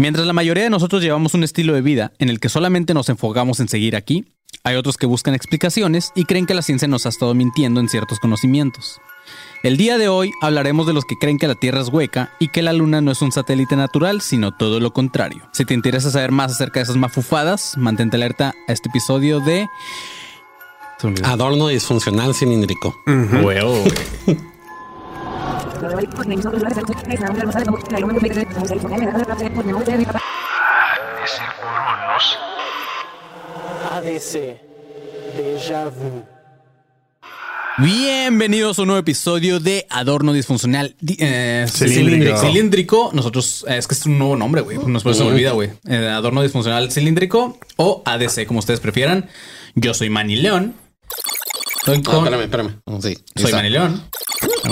Mientras la mayoría de nosotros llevamos un estilo de vida en el que solamente nos enfocamos en seguir aquí, hay otros que buscan explicaciones y creen que la ciencia nos ha estado mintiendo en ciertos conocimientos. El día de hoy hablaremos de los que creen que la Tierra es hueca y que la Luna no es un satélite natural, sino todo lo contrario. Si te interesa saber más acerca de esas mafufadas, mantente alerta a este episodio de... Adorno disfuncional cilíndrico. ADC. Déjà vu. Bienvenidos a un nuevo episodio de Adorno Disfuncional di- eh, Cilíndrico. cilíndrico. Nosotros, eh, es que es un nuevo nombre, güey. Nos se me olvida, güey. Eh, Adorno Disfuncional Cilíndrico o ADC, como ustedes prefieran. Yo soy Manny León. Estoy Ah, con, espérame, espérame. Oh, sí. soy. Manny León.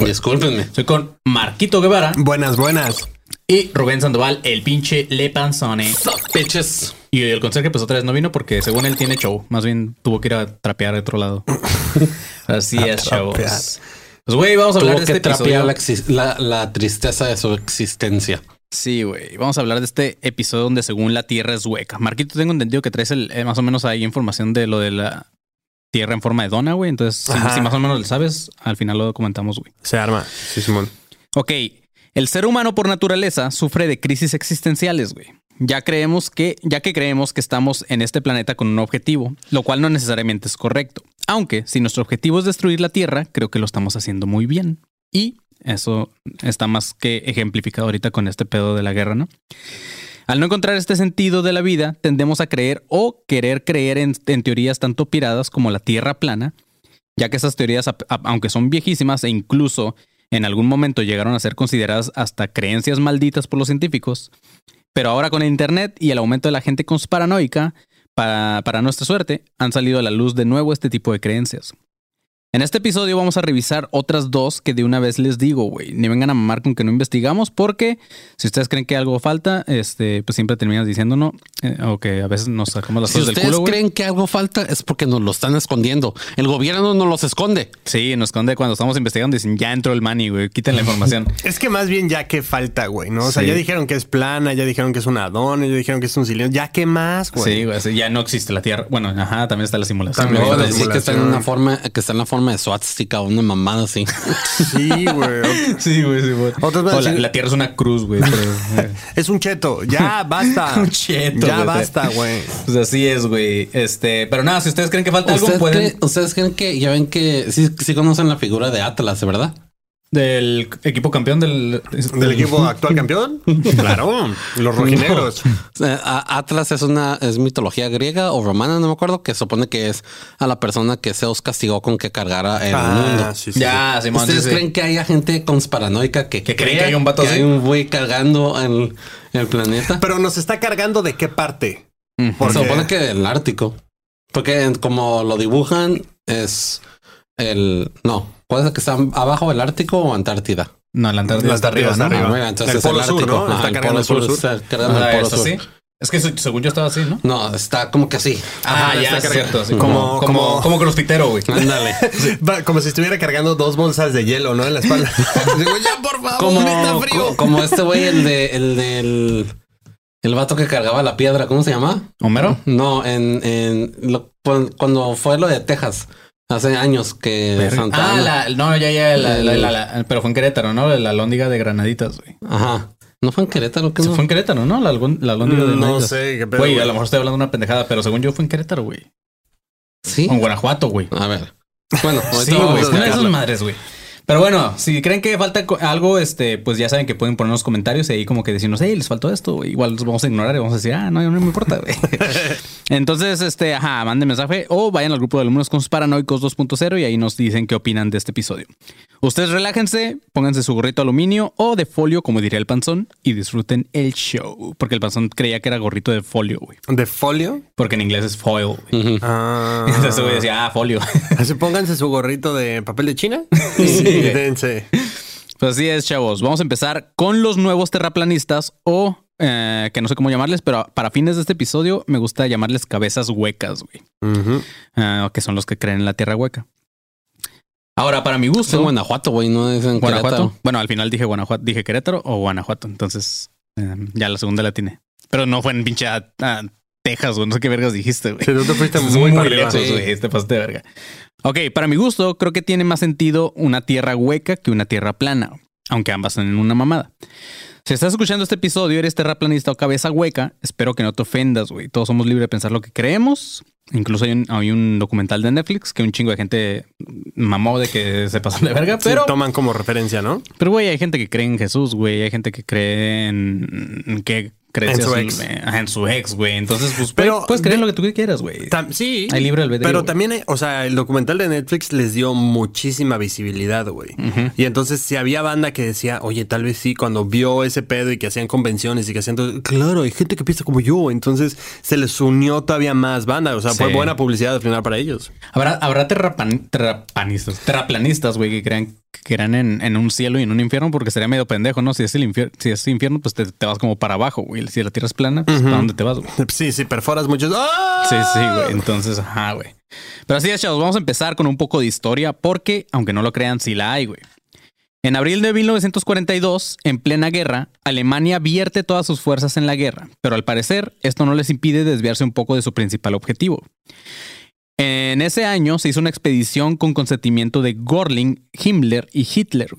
Discúlpenme. Soy con Marquito Guevara Buenas, buenas. y Rubén Sandoval, el pinche Le Panzone. Sup, bitches. Y el conserje, pues otra vez no vino porque según él tiene show. Más bien tuvo que ir a trapear de otro lado. Así es, chavos. Pues, güey, vamos a hablar Tuvo de que este trapear episodio. la, exis- la, la tristeza de su existencia. Sí, güey. Vamos a hablar de este episodio donde según la Tierra es hueca. Marquito, tengo entendido que traes el, eh, más o menos ahí información de lo de la Tierra en forma de dona, güey. Entonces, si, más o menos lo sabes, al final lo comentamos, güey. Se arma. Sí, Simón. Ok. El ser humano por naturaleza sufre de crisis existenciales, güey. Ya creemos que, ya que creemos que estamos en este planeta con un objetivo, lo cual no necesariamente es correcto. Aunque si nuestro objetivo es destruir la Tierra, creo que lo estamos haciendo muy bien. Y eso está más que ejemplificado ahorita con este pedo de la guerra, ¿no? Al no encontrar este sentido de la vida, tendemos a creer o querer creer en, teorías tanto piradas como la Tierra plana, ya que esas teorías, aunque son viejísimas e incluso en algún momento llegaron a ser consideradas hasta creencias malditas por los científicos, pero ahora con el Internet y el aumento de la gente conspiranoica, para, para nuestra suerte, han salido a la luz de nuevo este tipo de creencias. En este episodio vamos a revisar otras dos que de una vez les digo, güey, ni vengan a mamar con que no investigamos, porque si ustedes creen que algo falta, este, pues siempre terminas diciéndonos, eh, o que a veces nos sacamos las Si cosas del ustedes culo, güey. creen que algo falta es porque nos lo están escondiendo. El gobierno nos los esconde. Sí, nos esconde cuando estamos investigando, dicen, ya entró el money, güey, quiten la información. Es que más bien ya que falta, güey, ¿no? O sea, Sí. ya dijeron que es plana, ya dijeron que es una dona, ya dijeron que es un cilindro. Ya qué más, güey. Sí, güey, ya no existe la Tierra. Bueno, ajá, también está la simulación. También. Luego la decir que está en simulación. una forma, que está en la forma de suástica o una mamada así. Sí, güey. Sí, güey, sí, güey. Otros van a O la, decir- la Tierra es una cruz, güey. pero, Es un cheto. Ya basta. Un cheto, Ya güey. basta, güey. Pues así es, güey. Este, pero nada, si ustedes creen que falta algo, ¿Ustedes, pueden. creen, ustedes creen que ya ven que sí, sí conocen la figura de Atlas, ¿verdad? Del equipo campeón del, ¿Del equipo actual campeón? Claro. Los rojinegros. A- Atlas es una es mitología griega o romana, no me acuerdo, que supone que es a la persona que Zeus castigó con que cargara el mundo. Ah, sí, sí. Ya, Simón. ¿Ustedes sí, sí. creen que haya gente conspiranoica que, Que creen crea que hay un vato que así? hay un güey cargando el, el planeta? Pero nos está cargando de qué parte. Ujú. ¿Por Se supone que el Ártico. Porque como lo dibujan es el... No, ¿cuál es el que está abajo del Ártico o Antártida? No, la Antártida está arriba, Antártida ¿no? Ah, arriba. mira, entonces El es Polo el Sur, Ártico. ¿no? Está el cargando Polo el Polo Sur. Sur. está cargando Ah, el Polo ¿es Sur. Es que según yo estaba así, ¿no? No, está como que así. Ah, Ah, ya, está cierto. así como- como, como, como- crossfitero, güey. Ándale. Va, Como si estuviera cargando dos bolsas de hielo, ¿no? En la espalda. Digo, ya, por favor, como, está frío. co- como este güey, el de el del el vato que cargaba la piedra, ¿cómo se llama? ¿Homero? No, en, en lo- cuando fue lo de Texas, hace años que Santa Ah, Ana- la, no, ya, ya, la, la- la- la- pero fue en Querétaro, ¿no? La lóndiga de Granaditas, güey. Ajá. ¿No fue en Querétaro? ¿Qué Se no? fue en Querétaro, ¿no? La, la lóndiga de No Granaditas. sé qué pedo. Güey, a lo mejor estoy hablando de una pendejada, pero según yo fue en Querétaro, güey. Sí. O en Guanajuato, güey. A ver. Bueno, Sí, güey, una de esas madres, güey. Pero bueno, si creen que falta algo, este, pues ya saben que pueden poner en los comentarios y ahí como que decirnos, hey, les faltó esto. Igual los vamos a ignorar y vamos a decir, ah, no, no me importa. Entonces, este, ajá, manden mensaje o vayan al grupo de alumnos con paranoicos 2.0 y ahí nos dicen qué opinan de este episodio. Ustedes relájense, pónganse su gorrito aluminio o de folio, como diría el panzón, y disfruten el show. Porque el panzón creía que era gorrito de folio, güey. ¿De folio? Porque en inglés es foil. Ah. Entonces, güey decía, ah, folio. Así pónganse su gorrito de papel de China y, Sí, dense. Pues así es, chavos. Vamos a empezar con los nuevos terraplanistas o eh, que no sé cómo llamarles, pero para fines de este episodio me gusta llamarles cabezas huecas, güey. Ah, que son los que creen en la tierra hueca. Ahora, para mi Es gusto, en Guanajuato, güey, no es en Guanajuato. Querétaro. Bueno, al final dije Guanajuato, dije Querétaro o Guanajuato. Entonces, eh, ya la segunda la tiene. Pero no fue en pinche a- a Texas, güey. No sé qué vergas dijiste, güey. Sí, tú te fuiste Es muy, para arriba. lejos, güey. Te pasaste de verga. Ok, para mi gusto, creo que tiene más sentido una tierra hueca que una tierra plana, aunque ambas son en una mamada. Si estás escuchando este episodio, eres terraplanista o cabeza hueca, espero que no te ofendas, güey. Todos somos libres de pensar lo que creemos. Incluso hay un, hay un documental de Netflix que un chingo de gente mamó de que se pasan de verga, Sí, pero, toman como referencia, ¿no? pero güey, hay gente que cree en Jesús, güey. Hay gente que cree en que cree En su así, ex. Ajá, en su ex, güey. Entonces, pues, Pero puedes creer lo que tú quieras, güey. Sí. Hay libre albedrío, Pero también, hay- o sea, el documental de Netflix les dio muchísima visibilidad, güey. Y entonces, si había banda que decía, oye, tal vez sí, cuando vio ese pedo y que hacían convenciones y que hacían todo, claro, hay gente que piensa como yo. Entonces, se les unió todavía más banda. O sea, fue buena publicidad al final para ellos. Habrá, habrá terrapan- terrapanistas, terraplanistas, güey, que crean crean en, en un cielo y en un infierno porque sería medio pendejo, ¿no? Si es el infierno, si es infierno, pues te, te vas como para abajo, güey. Si la tierra es plana, pues ¿para dónde te vas, güey? Sí, sí, perforas muchos. ¡Ah! Sí, sí, güey. Entonces, ajá, güey. Pero así es, chavos, vamos a empezar con un poco de historia porque, aunque no lo crean, sí la hay, güey. En abril de 1942, en plena guerra, Alemania vierte todas sus fuerzas en la guerra, pero al parecer esto no les impide desviarse un poco de su principal objetivo. En ese año se hizo una expedición con consentimiento de Görling, Himmler y Hitler.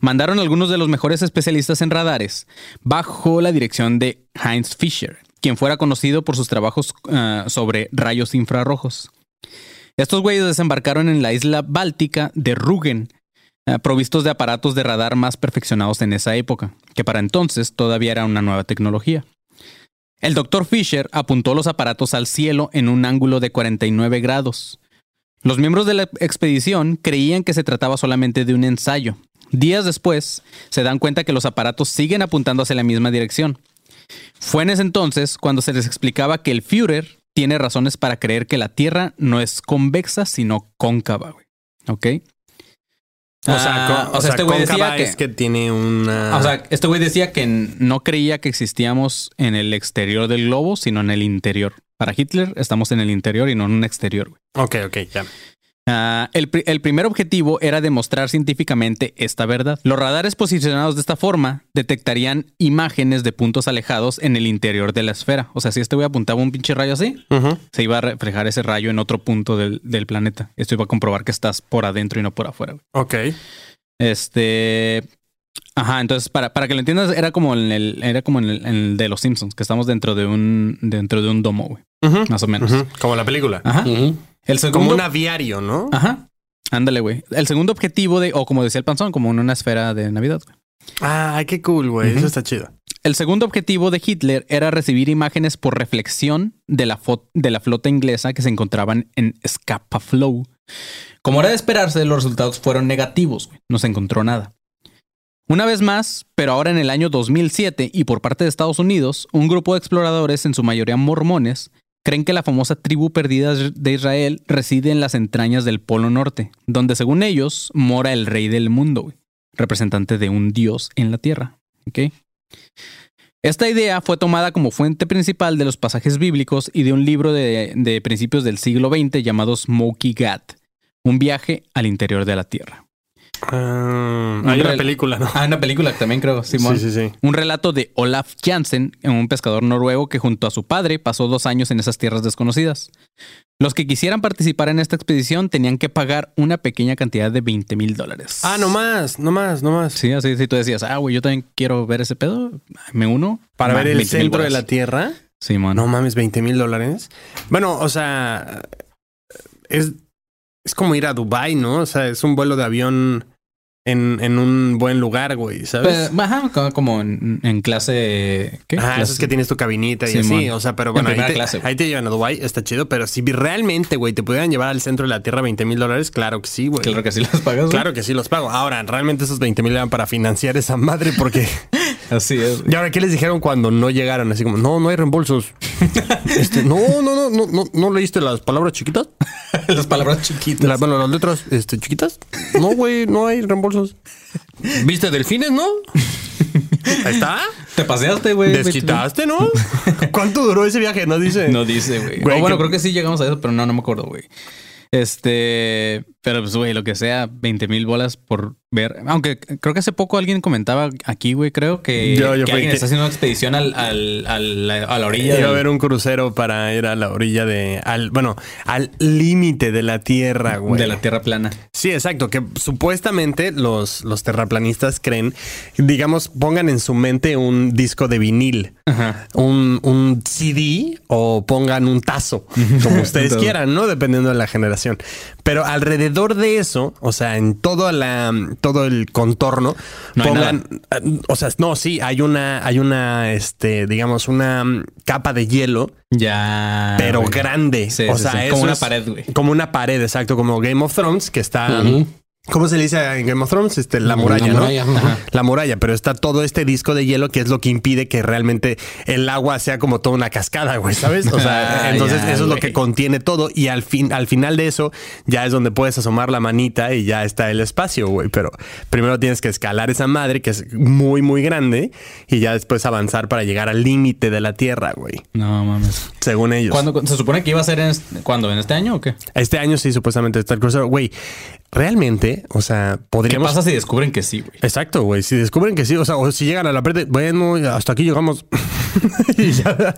Mandaron algunos de los mejores especialistas en radares bajo la dirección de Heinz Fischer, quien fuera conocido por sus trabajos ah, sobre rayos infrarrojos. Estos güeyes desembarcaron en la isla báltica de Rügen, ah, provistos de aparatos de radar más perfeccionados en esa época, que para entonces todavía era una nueva tecnología. El doctor Fisher apuntó los aparatos al cielo en un ángulo de 49 grados. Los miembros de la expedición creían que se trataba solamente de un ensayo. Días después, se dan cuenta que los aparatos siguen apuntando hacia la misma dirección. Fue en ese entonces cuando se les explicaba que el Führer tiene razones para creer que la Tierra no es convexa, sino cóncava. O sea, Ah, o sea, este güey decía que, es que tiene una. o sea, este güey decía que no creía que existíamos en el exterior del globo, sino en el interior. Para Hitler estamos en el interior y no en un exterior. güey. ok, ok, ya. Ah, el, pri- el primer objetivo era demostrar científicamente esta verdad. Los radares posicionados de esta forma detectarían imágenes de puntos alejados en el interior de la esfera. O sea, si este güey apuntaba un pinche rayo así, se iba a reflejar ese rayo en otro punto del, del planeta. Esto iba a comprobar que estás por adentro y no por afuera. güey. Ok. Este. Ajá, entonces para, para que lo entiendas, era como en el, era como en el, en el de los Simpsons, que estamos dentro de un, dentro de un domo, güey. Más o menos. Como la película. Ajá. El segundo. Como un aviario, ¿no? Ajá. Ándale, güey. El segundo objetivo de, o como decía el panzón, como en una esfera de Navidad. güey. Ay, qué cool, güey. Eso está chido. El segundo objetivo de Hitler era recibir imágenes por reflexión de la, fo- de la flota inglesa que se encontraban en Scapa Flow. Como era de esperarse, los resultados fueron negativos. güey. No se encontró nada. Una vez más, pero ahora en el año 2007 y por parte de Estados Unidos, un grupo de exploradores, en su mayoría mormones, creen que la famosa tribu perdida de Israel reside en las entrañas del Polo Norte, donde según ellos mora el rey del mundo, representante de un dios en la tierra. ¿ok? Esta idea fue tomada como fuente principal de los pasajes bíblicos y de un libro de, de principios del siglo XX llamado Smokey Gat, un viaje al interior de la tierra. Ah, Un hay una película, ¿no? Ah, una película que también creo, Simón. Sí, sí, sí. Un relato de Olaf Jansen, un pescador noruego que junto a su padre pasó dos años en esas tierras desconocidas. Los que quisieran participar en esta expedición tenían que pagar una pequeña cantidad de 20 mil dólares. Ah, no más, no más, no más. Sí, así si tú decías, ah, güey, yo también quiero ver ese pedo, me uno. Para ver el 20,000 centro de la Tierra. Simón. No mames, 20 mil dólares. Bueno, o sea, es, es como ir a Dubai, ¿no? O sea, es un vuelo de avión en, en un buen lugar, güey, ¿sabes? Pero, ajá, co- como en, en clase. ¿Qué? Ah, Clase- eso es que tienes tu cabinita y Simón. así. O sea, pero En bueno, ahí te, clase, güey. ahí te llevan a Dubai, está chido. Pero si realmente, güey, te pudieran llevar al centro de la Tierra 20 mil dólares, claro que sí, güey. Claro que sí las pagas. güey. Claro que sí los pago. Ahora, realmente esos 20 mil eran para financiar esa madre porque... Así es. ¿Y ahora qué les dijeron cuando no llegaron? Así como, no, no hay reembolsos. Este, no, no, no, no, no, ¿no leíste las palabras chiquitas? las palabras chiquitas. Las, bueno, las letras este, chiquitas. No, güey, no hay reembolsos. ¿Viste delfines, no? Ahí está. Te paseaste, güey. Desquitaste, ¿no? ¿Cuánto duró ese viaje? No dice. No dice, güey. Güey, O bueno, que- creo que sí llegamos a eso, pero no, no me acuerdo, güey. Este, pero pues, güey, lo que sea, 20 mil bolas por ver. Aunque creo que hace poco alguien comentaba aquí, güey, creo que, Yo- yo que fui alguien que- está haciendo una expedición al, al- al- a la orilla. Iba a haber un crucero para ir a la orilla de, al, bueno, al límite de la Tierra, güey. de la Tierra plana. Sí, exacto, que supuestamente los, los terraplanistas creen, digamos, pongan en su mente un disco de vinil, Ajá. un, un CD o pongan un tazo, como ustedes quieran, ¿no? Dependiendo de la generación. Pero alrededor de eso, o sea, en toda la, todo el contorno, No pongan, o sea, no, sí, hay una, hay una, este, digamos, una mm, capa de hielo Ya. pero güey. grande. Sí, o sí, sea, sí. Como una pared, güey. Como una pared, exacto, como Game of Thrones, que está. ¿Cómo se le dice en Game of Thrones? Este, la La muralla, ¿no? muralla, ajá. La muralla, pero está todo este disco de hielo que es lo que impide que realmente el agua sea como toda una cascada, güey, ¿sabes? O sea, Ah, entonces eso es lo que contiene todo y al fin, al final de eso ya es donde puedes asomar la manita y ya está el espacio, güey. Pero primero tienes que escalar esa madre que es muy, muy grande y ya después avanzar para llegar al límite de la Tierra, güey. No mames. Según ellos. ¿Cuándo, ¿Se supone que iba a ser en este- cuándo? ¿En este año o qué? Este año sí, supuestamente está el crucero. Güey, realmente, o sea, ¿Qué podríamos. pasa si descubren que sí, güey? Exacto, güey. Si descubren que sí, o sea, o si llegan a la parte, bueno, hasta aquí llegamos. Y ya,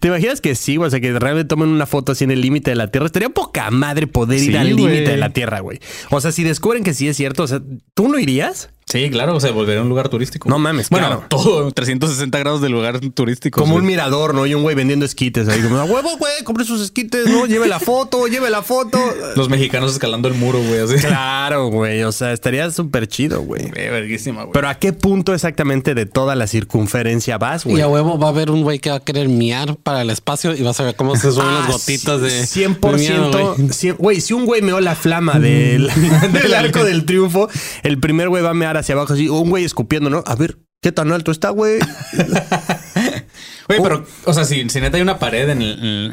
¿Te imaginas que sí, güey? O sea, que realmente tomen una foto así en el límite de la Tierra. Estaría poca madre poder ir al límite de la Tierra, güey. O sea, si descubren que sí es cierto, o sea, ¿tú no irías? Sí, claro, se volvería un lugar turístico. No mames, Bueno, claro. todo 360 grados de lugar turístico. Como un mirador, ¿no? Y un güey vendiendo esquites ahí. Como, "A huevo, güey, compre sus esquites, ¿no? Lleve la foto, lleve la foto. Los mexicanos escalando el muro, güey, así. Claro, güey. O sea, estaría súper chido, güey. Verguísima, güey. Pero ¿a qué punto exactamente de toda la circunferencia vas, güey? Y a huevo va a haber un güey que va a querer miar para el espacio y vas a ver cómo se suben Ah, las gotitas de 100%. de miedo, güey. 100 Güey, si un güey meó la flama del, del arco del triunfo, el primer güey va a mear hacia abajo así, un güey escupiendo, ¿no? A ver, ¿qué tan alto está, güey? Güey, pero, o sea, si, si neta hay una pared en el, en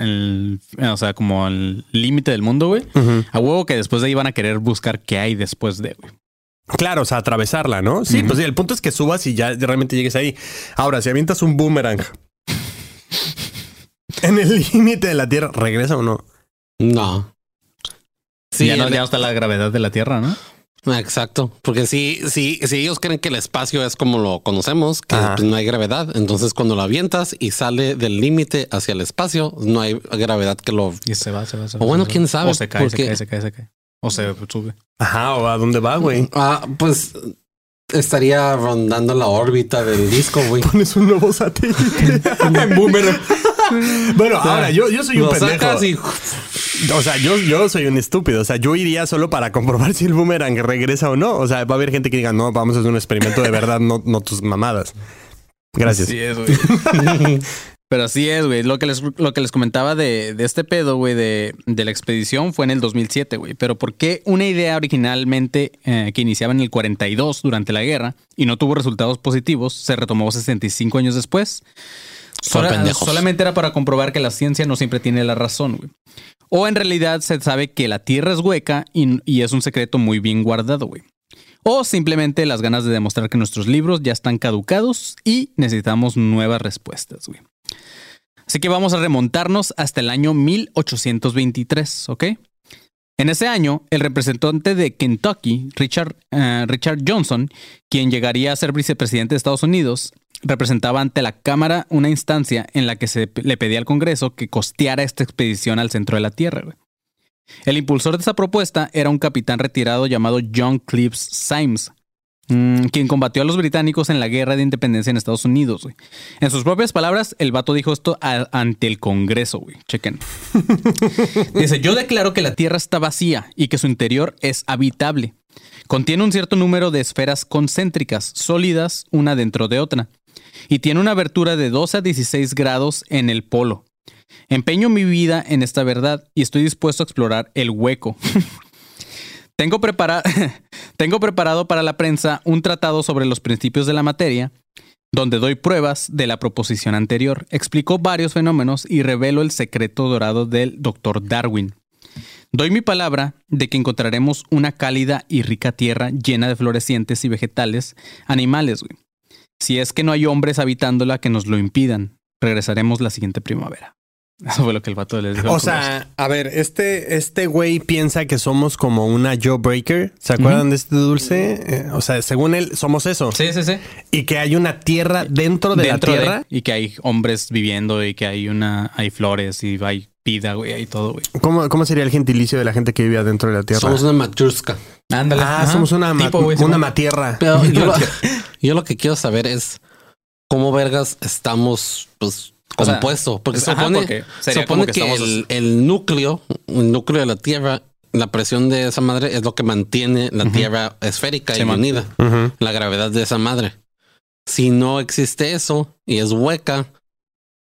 el- o sea, como al límite del mundo, güey, a huevo que después de ahí van a querer buscar qué hay después de, güey. Claro, o sea, atravesarla, ¿no? Sí, pues sí, el punto es que subas y ya realmente llegues ahí. Ahora, si avientas un boomerang en el límite de la Tierra, ¿regresa o no? No. Sí, ya, no, el- ya no está la gravedad de la Tierra, ¿no? Exacto, porque si, si, si ellos creen que el espacio es como lo conocemos, que Ajá. pues, no hay gravedad, entonces cuando lo avientas y sale del límite hacia el espacio, no hay gravedad que lo... Y se va, se va, se va. O bueno, se va. quién sabe, O se cae, se porque- cae, se cae, se cae. O se sube. Ajá, ¿o a dónde va, güey? Ah, pues estaría rondando la órbita del disco, güey. Pones un nuevo satélite. Boomerang. bueno, ahora, yo, yo soy un Lo pendejo. sacas y O sea, yo, yo soy un estúpido. O sea, yo iría solo para comprobar si el boomerang regresa o no. O sea, va a haber gente que diga, no, vamos a hacer un experimento de verdad, no, no tus mamadas. Gracias. Así es, güey. Pero así es, güey. Lo que les, lo que les comentaba de, de este pedo, güey, de, de la expedición fue en el 2007, güey. Pero ¿por qué una idea originalmente eh, que iniciaba en el 42 durante la guerra y no tuvo resultados positivos se retomó 65 años después? Por Sola- pendejos. solamente era para comprobar que la ciencia no siempre tiene la razón, güey. O en realidad se sabe que la Tierra es hueca y, y es un secreto muy bien guardado, güey. O simplemente las ganas de demostrar que nuestros libros ya están caducados y necesitamos nuevas respuestas, güey. Así que vamos a remontarnos hasta el año 1823, ¿ok? En ese año, el representante de Kentucky, Richard, eh, Richard Johnson, quien llegaría a ser vicepresidente de Estados Unidos, representaba ante la Cámara una instancia en la que se le pedía al Congreso que costeara esta expedición al centro de la Tierra. güey. El impulsor de esa propuesta era un capitán retirado llamado John Cleves Symes, mm, quien combatió a los británicos en la guerra de independencia en Estados Unidos. güey. En sus propias palabras, el vato dijo esto a- ante el Congreso, güey. Chequen. Dice, yo declaro que la Tierra está vacía y que su interior es habitable. Contiene un cierto número de esferas concéntricas, sólidas, una dentro de otra. Y tiene una abertura de 12 a 16 grados en el polo. Empeño mi vida en esta verdad y estoy dispuesto a explorar el hueco. Tengo, Tengo preparado para la prensa un tratado sobre los principios de la materia, donde doy pruebas de la proposición anterior, explico varios fenómenos y revelo el secreto dorado del Dr. Darwin. Doy mi palabra de que encontraremos una cálida y rica tierra llena de florecientes y vegetales, animales, güey. Si es que no hay hombres habitándola que nos lo impidan, regresaremos la siguiente primavera. Eso fue lo que el vato les dijo. O sea, a ver, este, este güey piensa que somos como una Jawbreaker. ¿Se acuerdan de este dulce? Eh, o sea, según él, somos eso. sí, sí, sí. Y que hay una tierra dentro de Dentro la de- tierra. y que hay hombres viviendo y que hay una, hay flores y hay vida, güey, hay todo, güey. ¿Cómo, ¿Cómo sería el gentilicio de la gente que vive adentro de la tierra? Somos una machuska. Ándale. ah, Ajá. somos una, ma- Tipo, una matierra. Pero yo lo, yo lo que quiero saber es cómo vergas estamos pues O sea, compuestos. Porque supone, porque supone que que, estamos- el, el núcleo, el núcleo de la Tierra, la presión de esa madre es lo que mantiene la Tierra esférica y unida. La gravedad de esa madre. Si no existe eso y es hueca,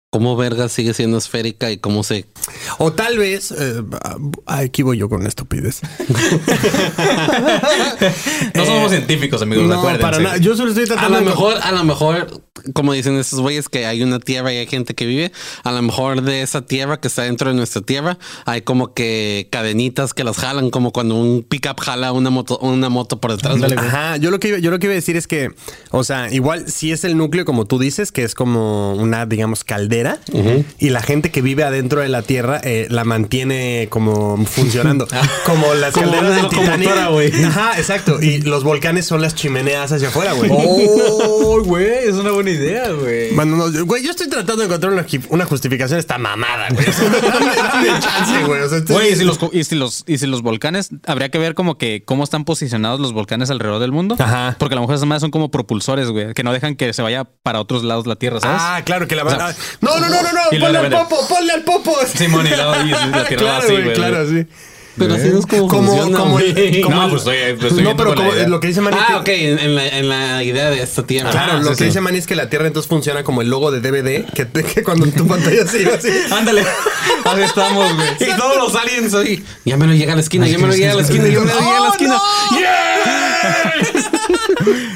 ¿cómo vergas sigue siendo esférica y cómo se O tal vez, eh, ah, aquí voy yo con una estupidez. No somos científicos, amigos, no, acuérdense. para nada. Yo solo estoy A tratando lo de mejor, a lo mejor, como dicen estos güeyes, que hay una tierra y hay gente que vive. A lo mejor de esa tierra que está dentro de nuestra tierra, hay como que cadenitas que las jalan, como cuando un pickup jala una moto, una moto por detrás. güey. Ajá, yo lo que iba, yo lo que iba a decir es que, o sea, igual si es el núcleo como tú dices, que es como una, digamos, caldera, y la gente que vive adentro de la tierra eh, la mantiene como funcionando, como las Como calderas del Titanic. Ajá, exacto. Y los volcanes son las chimeneas hacia afuera, güey. Oh, güey, es una buena idea, güey. Bueno, no, güey, yo estoy tratando de encontrar una, una justificación a esta mamada, güey. O dame, chance, güey. O sea, estoy- Güey, y si, los, y, si los, y si los volcanes, habría que ver como que cómo están posicionados los volcanes alrededor del mundo. Ajá. Porque a lo mejor esas madres son como propulsores, güey, que no dejan que se vaya para otros lados la Tierra, ¿sabes? Ah, claro que la O sea, van a... No, no, no, no, no. y luego Ponle al venden. popo, ponle al popo. Simón, y luego y la Tierra va claro, así, güey, güey. claro, sí. Pero así no es como, Como, funciona, como, güey. como No, el- pues estoy- estoy no, pero como lo que dice Manny. Ah, ok, en, en la, en la idea de esta tierra. Claro, Ah, lo sí, que sí. dice Manny es que la Tierra entonces funciona como el logo de DVD, que, que cuando tu pantalla se iba así. Ándale. Así estamos, güey. Y todos los aliens ahí. Ya me lo llega a la esquina, ya me lo llega a la esquina, ya me lo llega a la ¡Oh, esquina.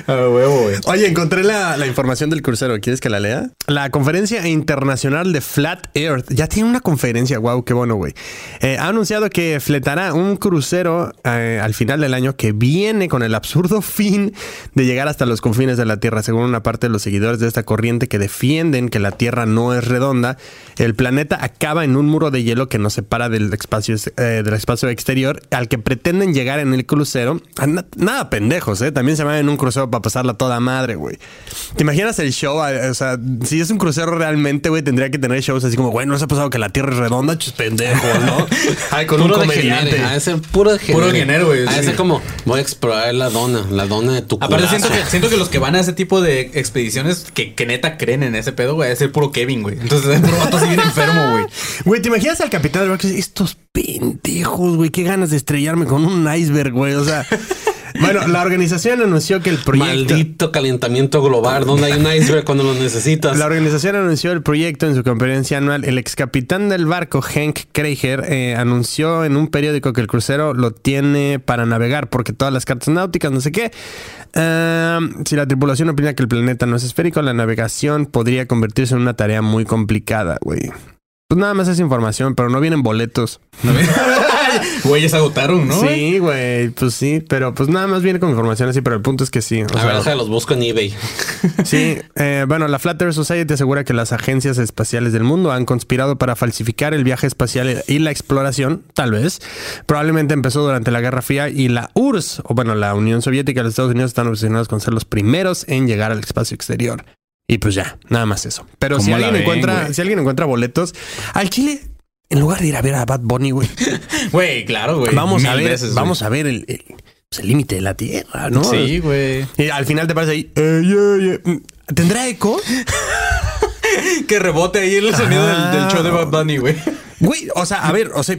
Ah, huevo, güey. Oye, encontré la, la información del crucero. ¿Quieres que la lea? La Conferencia Internacional de Flat Earth. Ya tiene una conferencia. Wow, qué bueno, güey. Eh, ha anunciado que fletará un crucero eh, al final del año que viene con el absurdo fin de llegar hasta los confines de la Tierra. Según una parte de los seguidores de esta corriente que defienden que la Tierra no es redonda, el planeta acaba en un muro de hielo que nos separa del espacio, eh, del espacio exterior al que pretenden llegar en el crucero. Ah, na- Nada pendejos, ¿eh? También se van en un crucero para pasarla toda madre, güey. ¿Te imaginas el show? Eh, O sea, si es un crucero realmente, güey, tendría que tener shows así como, güey, ¿no se ha pasado que la Tierra es redonda? Chus pendejos, ¿no? Ay, con Puro un comediante. de ser puro de genere. Puro genere, güey, sí. ser como, voy a explorar la dona, la dona de tu Aparte, siento que, siento que los que van a ese tipo de expediciones que, que neta creen en ese pedo, güey, es el puro Kevin, güey. Entonces es puro vato así bien enfermo, güey. Güey, ¿te imaginas al capitán del barco? Estos pendejos, güey, qué ganas de estrellarme con un iceberg, güey. O sea, bueno, la organización anunció que el proyecto... Maldito calentamiento global, donde hay un iceberg cuando lo necesitas. La organización anunció el proyecto en su conferencia anual. El ex capitán del barco, Henk Kreiger, eh, anunció en un periódico que el crucero lo tiene para navegar porque todas las cartas náuticas, no sé qué. Ah, si la tripulación opina que el planeta no es esférico, la navegación podría convertirse en una tarea muy complicada, güey. Pues nada más es información, pero no vienen boletos. Güey, ya se agotaron, ¿no? Sí, güey, pues sí, pero pues nada más viene con información así, pero el punto es que sí. o A sea, ver, déjame los busco en eBay. Sí, eh, bueno, la Flat Earth Society asegura que las agencias espaciales del mundo han conspirado para falsificar el viaje espacial y la exploración, tal vez. Probablemente empezó durante la Guerra Fría y la URSS, o bueno, la Unión Soviética y los Estados Unidos están obsesionados con ser los primeros en llegar al espacio exterior. Y pues ya, nada más eso. Pero si ¿Cómo la alguien ven, encuentra, si alguien encuentra boletos al Chile, en lugar de ir a ver a Bad Bunny, güey, Güey, claro, güey. vamos a ver, veces, vamos a ver el, el, pues, el límite de la Tierra, ¿no? Sí, güey. Y al final te parece ahí, eh, yeah, yeah. ¿tendrá eco? Que rebote ahí el sonido del, del show de Bad Bunny, güey. Güey, o sea, a ver, o sea,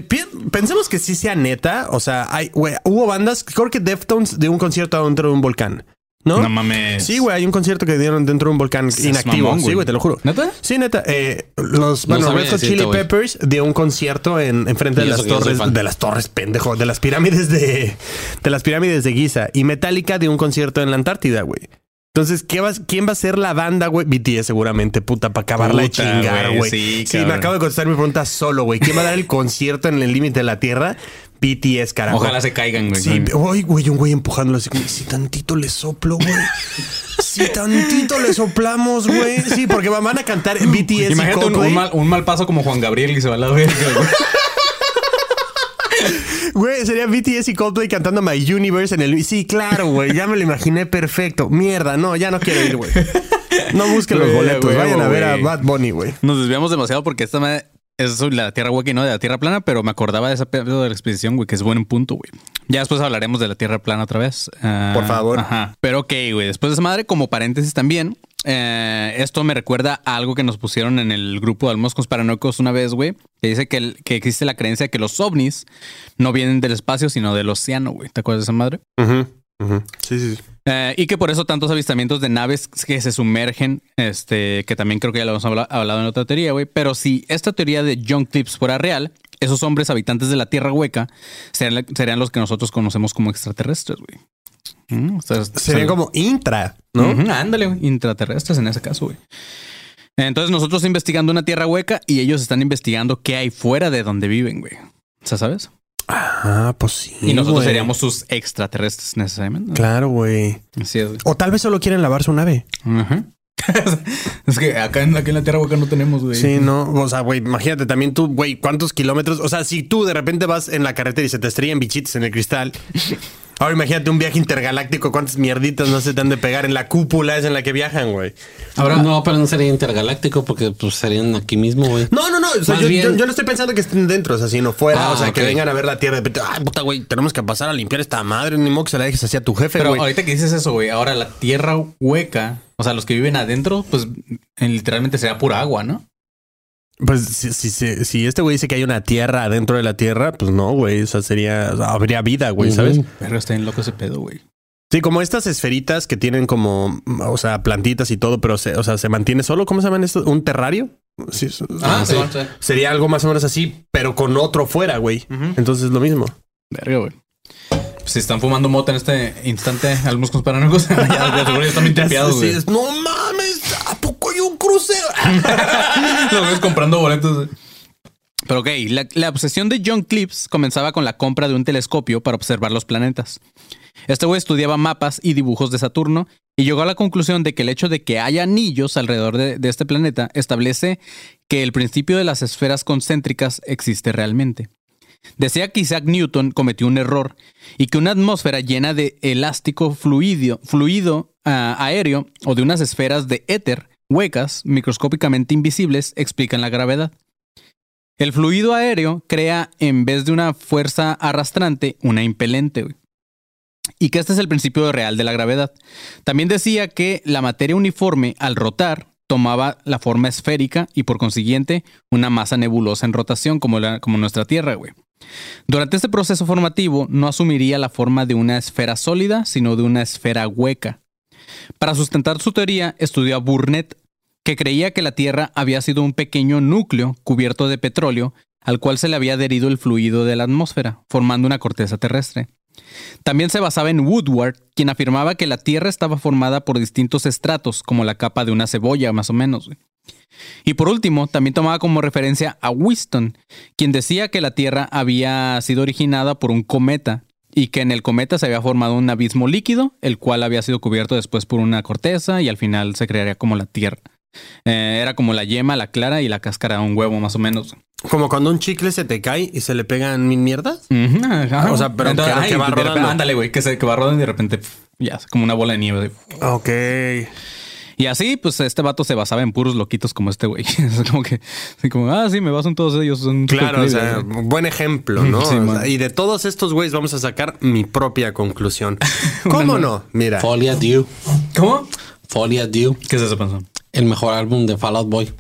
pensemos que sí sea neta. O sea, hay, güey, hubo bandas, creo que Deftones de un concierto dentro de un volcán, ¿no? No mames. Sí, güey, hay un concierto que dieron dentro de un volcán Seas inactivo. mamón, sí, güey. te lo juro. ¿Neta? Sí, neta. Eh, los, No bueno, sabía Red Hot decirte, Chili güey. Peppers dio un concierto en, en frente de Y las eso que yo soy torres, fan. de las torres, pendejo, de las pirámides de, de las pirámides de Giza. Y Metallica dio un concierto en la Antártida, güey. Entonces, ¿qué va, ¿quién va a ser la banda, güey? BTS seguramente, puta, para acabarla de Puta, chingar, güey, güey. sí, Sí, me cabrón. acabo de contestar mi pregunta solo, güey. ¿Quién va a dar el concierto en el límite de la Tierra? BTS, carajo. Ojalá se caigan, güey. Sí, hoy, güey, un güey empujándolo así como, si tantito le soplo, güey. Si tantito le soplamos, güey. Sí, porque van a cantar BTS y Imagínate un, Coldplay. un mal, un mal paso como Juan Gabriel y se va a la verga, güey. Güey, sería BTS y Coldplay cantando My Universe en el... Sí, claro, güey. Ya me lo imaginé perfecto. Mierda, no, ya no quiero ir, güey. No busquen los boletos. Vayan a ver a. Bad Bunny, güey. Nos desviamos demasiado porque esta madre es la tierra hueca y no de la tierra plana, pero me acordaba de pedo de la expedición, güey, que es buen punto, güey. Ya después hablaremos de la tierra plana otra vez. Ah, Por favor. Ajá. Pero ok, güey. Después de esa madre, como paréntesis también, eh, esto me recuerda a algo que nos pusieron en el grupo de Almoscos Paranoicos una vez, güey, que dice que, el- que existe la creencia de que los ovnis no vienen del espacio, sino del océano, güey. ¿Te acuerdas de esa madre? Ujú, ujú. Sí, sí, sí. Eh, y que por eso tantos avistamientos de naves que se sumergen, este, que también creo que ya lo hemos habla- hablado en otra teoría, güey. Pero si esta teoría de John Clips fuera real, esos hombres habitantes de la Tierra hueca serían, serían los que nosotros conocemos como extraterrestres, güey. Mm, o sea, Serían como intra, ¿no? Ándale, güey, intraterrestres en ese caso, güey. Entonces nosotros investigando una Tierra hueca y ellos están investigando qué hay fuera de donde viven, güey. O sea, ¿sabes? Ah, pues sí. Y nosotros seríamos sus extraterrestres necesariamente. Claro, güey. Así es, güey. O tal vez solo quieren lavar su nave. Ajá. es que acá en, la Tierra Hueca no tenemos, güey. Sí, no. O sea, güey, imagínate también tú, güey, cuántos kilómetros. O sea, si tú de repente vas en la carretera y se te estrellan bichitos en el cristal. Ahora imagínate un viaje intergaláctico, cuántas mierditas no se te han de pegar en la cúpula es en la que viajan, güey. Ahora, no, pero no sería intergaláctico porque pues serían aquí mismo, güey. No, no, no. O sea, Más yo, bien- yo- yo no estoy pensando que estén dentro, o sea, sino fuera. Ah, o sea, que vengan a ver la tierra de repente. Ay, puta, güey, tenemos que pasar a limpiar esta madre. Ni modo que se la dejes así a tu jefe, Pero güey. ahorita que dices eso, güey, ahora la Tierra Hueca, o sea, los que viven adentro, pues literalmente sería pura agua, ¿no? Pues si, si, si, si este güey dice que hay una tierra adentro de la tierra, pues no, güey. O sea, sería. o sea, habría vida, güey, ¿sabes? Pero está bien loco ese pedo, güey. Sí, como estas esferitas que tienen como, o sea, plantitas y todo, pero se, o sea, se mantiene solo. ¿Cómo se llaman esto? ¿Un terrario? Sí, Ah, sí. Sería algo más o menos así, pero con otro fuera, güey. Entonces lo mismo. Verga, güey. Si están fumando mota en este instante, algunos paranoicos, ya, ya seguro ya están bien güey. no mames, ¿a poco Los ves comprando boletos. Pero ok, la, la obsesión de John Clips comenzaba con la compra de un telescopio para observar los planetas. Este güey estudiaba mapas y dibujos de Saturno y llegó a la conclusión de que el hecho de que haya anillos alrededor de, de este planeta establece que el principio de las esferas concéntricas existe realmente. Decía que Isaac Newton cometió un error y que una atmósfera llena de elástico fluido, fluido ah, aéreo o de unas esferas de éter huecas, microscópicamente invisibles, explican la gravedad. El fluido aéreo crea, en vez de una fuerza arrastrante, una impelente. Y que este es el principio real de la gravedad. También decía que la materia uniforme, al rotar, tomaba la forma esférica y por consiguiente una masa nebulosa en rotación como, la- como nuestra Tierra, güey. Durante este proceso formativo no asumiría la forma de una esfera sólida, sino de una esfera hueca. Para sustentar su teoría, estudió a Burnett, que creía que la Tierra había sido un pequeño núcleo cubierto de petróleo al cual se le había adherido el fluido de la atmósfera, formando una corteza terrestre. También se basaba en Woodward, quien afirmaba que la Tierra estaba formada por distintos estratos, como la capa de una cebolla, más o menos. Y por último, también tomaba como referencia a Winston, quien decía que la Tierra había sido originada por un cometa y que en el cometa se había formado un abismo líquido, el cual había sido cubierto después por una corteza y al final se crearía como la Tierra. Eh, era como la yema, la clara y la cáscara de un huevo, más o menos. Como cuando un chicle se te cae y se le pegan mil mierdas. Ajá. O sea, pero que- ay, que va de repente- rodando. Ándale, güey, que, se, que va rodando y de repente pf, ya, como una bola de nieve. de- Ok. Y así, pues este vato se basaba en puros loquitos como este güey. Es como que, así como, ah, sí, me baso en todos ellos. Son Claro, o sea, buen ejemplo, ¿no? Sí, O sea, man. y de todos estos güeyes vamos a sacar mi propia conclusión. ¿Cómo no? Mira. Folia Dew. ¿Cómo? Folia Dew. ¿Qué es eso, Panzón? El mejor álbum de Fall Out Boy.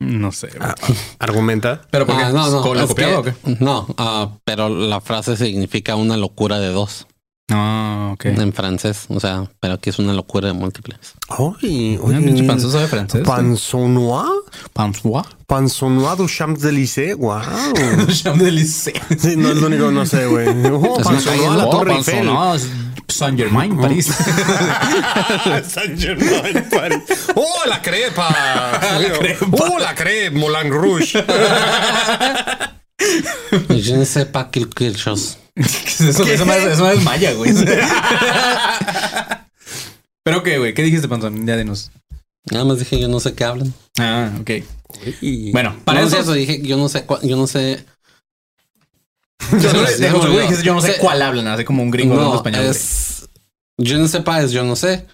No sé. Ah, Argumenta. ¿Pero por qué? Ah, no, no. ¿Con lo copiado que- o qué? No, ah, pero la frase significa una locura de dos Ah, ok. en francés. O sea, pero aquí es una locura de múltiples. Ay, Una pinche panzón sabe francés. Pansonois. Panzois. Pansonois du Champs-Élysées. Wow. Champs-Élysées. Sí, no es lo único que no sé, güey. Oh, Pansonois, la ¿no? Torre Eiffel. Saint Germain, París. Saint Germain, París. ¡Oh, la crepa! crepa. ¡Oh, la crepe! Moulin Rouge. Je ne sais pas quelque chose. eso, eso, más- eso más es maya, güey. Pero qué, güey, ¿qué dijiste, Panzón? Ya dinos. Nada más dije, yo no sé qué hablan. Ah, ok. Y- Bueno, para no eso, dije, yo no sé, yo no sé. yo no, sé, dijiste, yo no sé cuál hablan, así como un gringo hablando No, español. es. Yo no sé, pa, es yo no sé.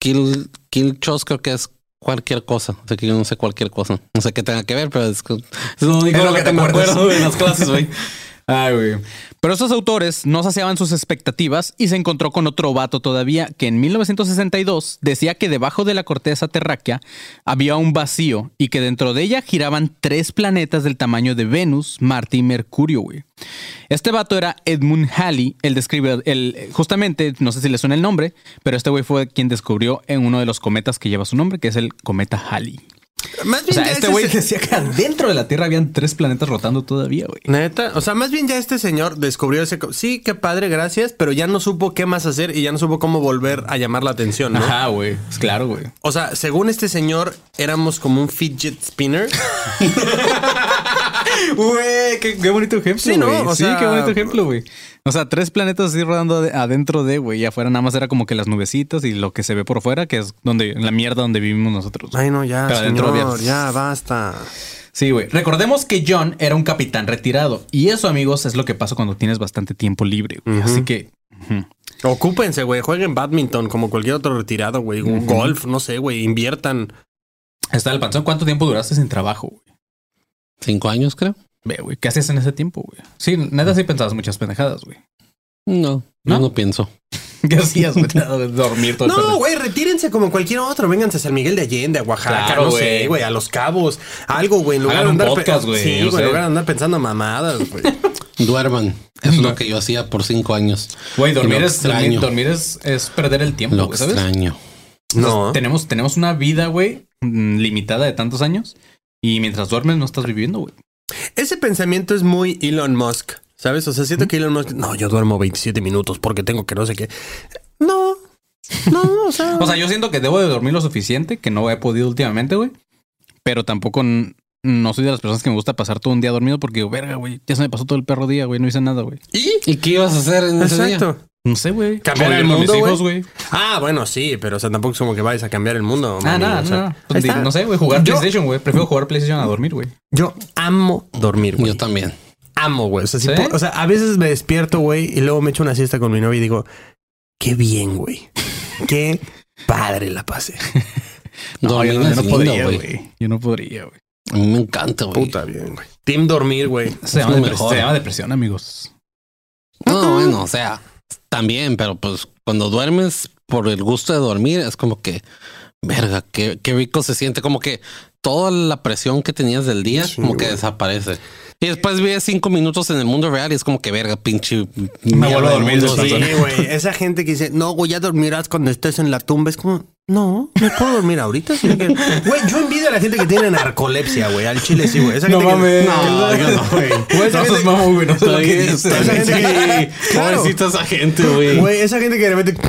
Kill, kill Chos creo que es cualquier cosa. O sea que yo no sé cualquier cosa. No sé qué tenga que ver, pero es, es lo único Es lo que, que te me acuerdo en las clases, güey. Pero estos autores no saciaban sus expectativas y se encontró con otro vato todavía que en 1962 decía que debajo de la corteza terráquea había un vacío y que dentro de ella giraban tres planetas del tamaño de Venus, Marte y Mercurio, güey. Este vato era Edmund Halley, el describe, el, justamente, no sé si le suena el nombre, pero este güey fue quien descubrió en uno de los cometas que lleva su nombre, que es el cometa Halley. Más O bien sea, ya este güey decía que adentro de la Tierra habían tres planetas rotando todavía, güey. Neta, o sea, más bien ya este señor descubrió ese... Sí, qué padre, gracias, pero ya no supo qué más hacer y ya no supo cómo volver a llamar la atención, ¿no? Ajá, güey. Pues Claro, güey. O sea, según este señor, éramos como un fidget spinner. Güey, qué, qué bonito ejemplo. Sí, ¿no? O sí, qué bonito ejemplo, güey. O sea, tres planetas así rodando de- adentro de, güey. Y afuera nada más era como que las nubecitas y lo que se ve por fuera, que es donde, la mierda donde vivimos nosotros. Ay, no, ya, Pero adentro señor, había- ya, basta. Sí, güey. Recordemos que John era un capitán retirado. Y eso, amigos, es lo que pasa cuando tienes bastante tiempo libre. güey. Así que. Ocúpense, güey, jueguen badminton como cualquier otro retirado, güey. Ujú. Golf, no sé, güey, inviertan. Está el panzón. ¿Cuánto tiempo duraste sin trabajo, güey? Cinco años, creo. Ve, güey. ¿Qué hacías en ese tiempo, güey? Sí, neta sí pensabas muchas pendejadas, güey. No, ¿No? yo no pienso. ¿Qué hacías, güey? Dormir todo el No, güey, retírense como cualquier otro. Vénganse a San Miguel de Allende, a Oaxaca, Claro, no güey. sé, güey, a Los Cabos. Algo, güey. En lugar Hagan de un andar podcast, güey, Sí, güey, en lugar de andar pensando mamadas, güey. Duerman. Es lo que yo hacía por cinco años. Güey, dormir, es, dormir, extraño. dormir es, es perder el tiempo, Lo ¿sabes? extraño. No. Tenemos, tenemos una vida, güey, mm, limitada de tantos años. Y mientras duermes no estás viviendo, güey. Ese pensamiento es muy Elon Musk, ¿sabes? O sea, siento que Elon Musk, no, yo duermo 27 minutos porque tengo que no sé qué. No, no, o sea. O sea, yo siento que debo de dormir lo suficiente, que no he podido últimamente, güey. Pero tampoco no soy de las personas que me gusta pasar todo un día dormido porque, verga, güey, ya se me pasó todo el perro día, güey, no hice nada, güey. ¿Y? ¿Y qué ibas a hacer en ese día? No sé, güey. Cambiar el mundo, hijos, güey. Ah, bueno, sí, pero o sea, tampoco es como que vayas a cambiar el mundo. Ah, mami, nada, o sea, nada. Pues, no sé, güey, jugar Yo- PlayStation, güey. Prefiero jugar PlayStation a dormir, güey. Yo amo dormir, güey. Yo también. amo, güey. O sea, si ¿Sí? po- o sea, a veces me despierto, güey, y luego me echo una siesta con mi novia y digo, qué bien, güey. Qué padre la pasé. Yo no, yo no lindo, podría, güey. Yo no podría, güey. A mí me encanta, güey. Puta bien, güey. Team dormir, güey. Se, se llama depresión, amigos. No, bueno, o sea, también, pero pues cuando duermes por el gusto de dormir, es como que, verga, qué, qué rico se siente. Como que toda la presión que tenías del día, Sí, como que desaparece. Y después vives cinco minutos en el mundo real y es como que, verga, pinche. Me vuelvo a dormir. Sí, güey. Esa gente que dice, no, güey, ya dormirás cuando estés en la tumba. Es como, no, no puedo dormir ahorita. sino que-". Güey, yo envidio a la gente que tiene narcolepsia, güey. Al chile sí, güey. Esa gente que- No, yo no, güey. Güey, esa No gente- sos mamón, güey. No Está esa gente que- Claro. Pobrecita esa gente, güey. Güey, esa gente que de repente.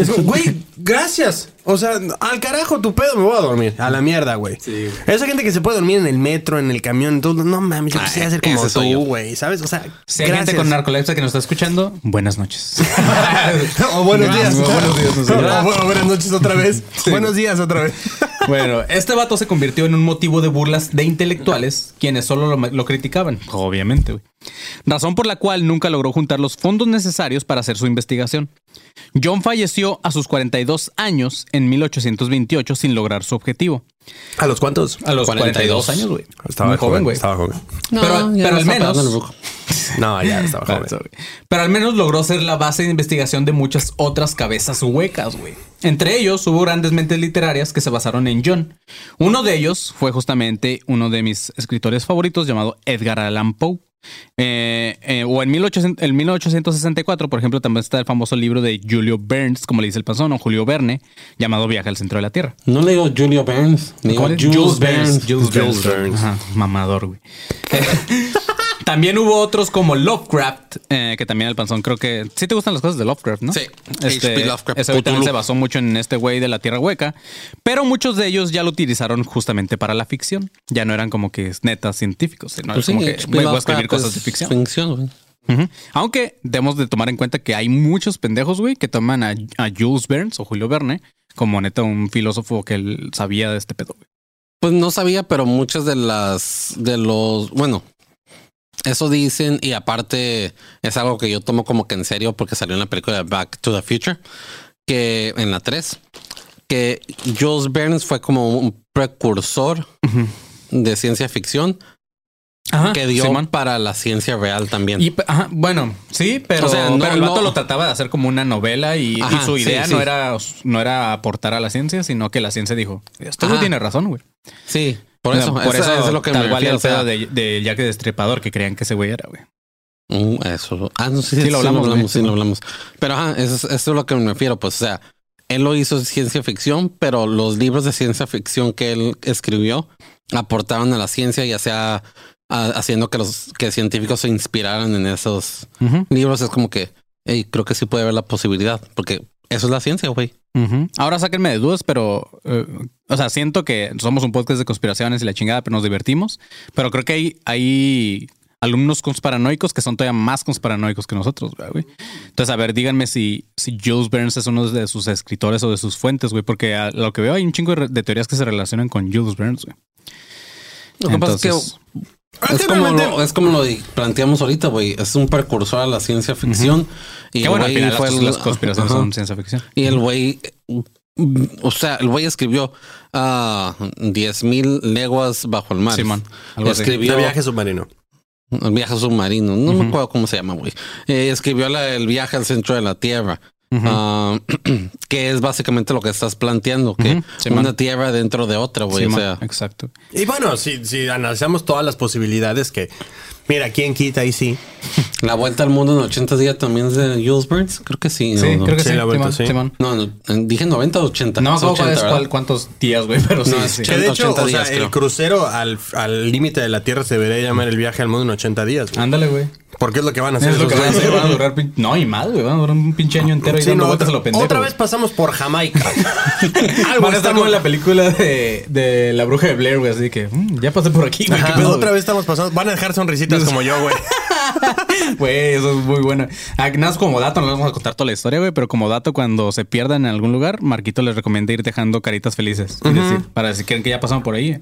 es como, Güey, gracias. O sea, al carajo tu pedo me voy a dormir. A la mierda, güey. Esa gente que se puede dormir en el metro, en el camión, todo. No mames, yo Ah, quisiera ser como tú, güey. ¿Sabes? O sea, Si hay gente gracias. con narcolepsia que nos está escuchando, buenas noches. O buenos días. O buenos días, no. O bu- buenas noches otra vez. Buenos días otra vez. Bueno, este vato se convirtió en un motivo de burlas de intelectuales quienes solo lo, lo criticaban. Obviamente, güey. Razón por la cual nunca logró juntar los fondos necesarios para hacer su investigación. John falleció a sus 42 años en 1828 sin lograr su objetivo. ¿A los cuántos? A los 42, 42 años, güey. Estaba Muy joven, güey. Estaba joven. No, pero- ya pero al menos-. No, ya estaba joven. Pero al menos logró ser la base de investigación de muchas otras cabezas huecas, güey. Entre ellos hubo grandes mentes literarias que se basaron en John. Uno de ellos fue justamente uno de mis escritores favoritos llamado Edgar Allan Poe. Eh, eh, o en 1800 en 1864, por ejemplo, también está el famoso libro de Julio Burns, como le dice el panzón, o Julio Verne, llamado Viaje al centro de la Tierra. No le digo Julio Burns, le digo ¿Cómo le- Jules, Burns. Jules Jules Burns. Burns. Ajá, mamador, güey. También hubo otros como Lovecraft, eh, que también el panzón creo que... Sí te gustan las cosas de Lovecraft, ¿no? Sí, Este, H.P. Lovecraft, ese también se basó mucho en este güey de la Tierra Hueca, pero muchos de ellos ya lo utilizaron justamente para la ficción. Ya no eran como que netas científicos, sino Pues es como que voy a escribir cosas de ficción. ficción, güey. Aunque debemos de tomar en cuenta que hay muchos pendejos, güey, que toman a, a Jules Vernes o Julio Verne como neta un filósofo que él sabía de este pedo, güey. Pues no sabía, pero muchas de las de los, bueno, eso dicen y aparte es algo que yo tomo como que en serio porque salió en la película Back to the Future, que en la 3, que Jules Verne fue como un precursor de ciencia ficción Ajá, que dio Simón. para la ciencia real también. Y, ajá, bueno, sí, pero, O sea, no- pero el vato no- lo trataba de hacer como una novela y, su idea sí. no era no era aportar a la ciencia, sino que la ciencia dijo, Ajá. tiene razón, güey. sí, por eso, por eso, eso, es lo que tal me refiero, o sea, de, de Jack el Destripador que creían que ese güey era, güey. Mm, Eso. Ah, no sé Sí, lo hablamos, sí, lo hablamos. Pero ajá, eso, es- eso es lo que me refiero. Pues, o sea, él lo hizo ciencia ficción, pero los libros de ciencia ficción que él escribió aportaron a la ciencia, ya sea haciendo que los que científicos se inspiraran en esos libros. Es como que, hey, creo que sí puede haber la posibilidad, porque eso es la ciencia, güey. Ahora sáquenme de dudas, pero, eh, o sea, siento que somos un podcast de conspiraciones y la chingada, pero nos divertimos. Pero creo que hay, hay alumnos conspiranoicos que son todavía más conspiranoicos que nosotros, güey. Entonces, a ver, díganme si, si Jules Burns es uno de sus escritores o de sus fuentes, güey, porque a lo que veo hay un chingo de, teorías que se relacionan con Jules Burns, güey. Lo que pasa Entonces, es que es como, lo, es como lo planteamos ahorita, güey. Es un precursor a la ciencia ficción. Y que bueno, al final fue las, el- las conspiraciones son ciencia ficción. Y el güey, o sea, el güey escribió a 10 mil leguas bajo el mar. Algo así. escribió De viaje submarino. el viaje submarino. No me acuerdo cómo se llama, güey. Eh, escribió la- el viaje al centro de la Tierra. Ah, que es básicamente lo que estás planteando, que Ujú, Simón. una tierra dentro de otra, güey. Simón, o sea, exacto. Y bueno, si, si analizamos todas las posibilidades que, mira, ¿quién quita ahí sí? la vuelta al mundo en 80 días también es de Jules Burns. Creo que sí. Sí, ¿no? creo que Sí, sí. la vuelta, Simón, sí. Simón. No, no, dije 90 o 80. No cuál 80, es, cuál- cuántos días, güey, pero sí, No, es sí. Que de hecho, 80 o sea, días, el creo. crucero al al límite de la Tierra se debería llamar el viaje al mundo en 80 días. güey. Ándale, güey. Porque es lo que van a hacer. Es lo que van a hacer, güeyes. van a durar. No, y más, güey. Van a durar un pinche año entero y dando no, vueltas a lo pendejo. otra vez pasamos por Jamaica. Algo Van a estar como en la película de, de la bruja de Blair, güey. Así que mm, ya pasé por aquí, güey. Ajá, ¿Qué pedo, otra vez estamos pasando. Van a dejar sonrisitas como yo, güey. Güey, eso es muy bueno. Ah, nada más como dato, no les vamos a contar toda la historia, güey, pero como dato, cuando se pierdan en algún lugar, Marquito les recomienda ir dejando caritas felices. Y decir, para si creen que ya pasaron por ahí.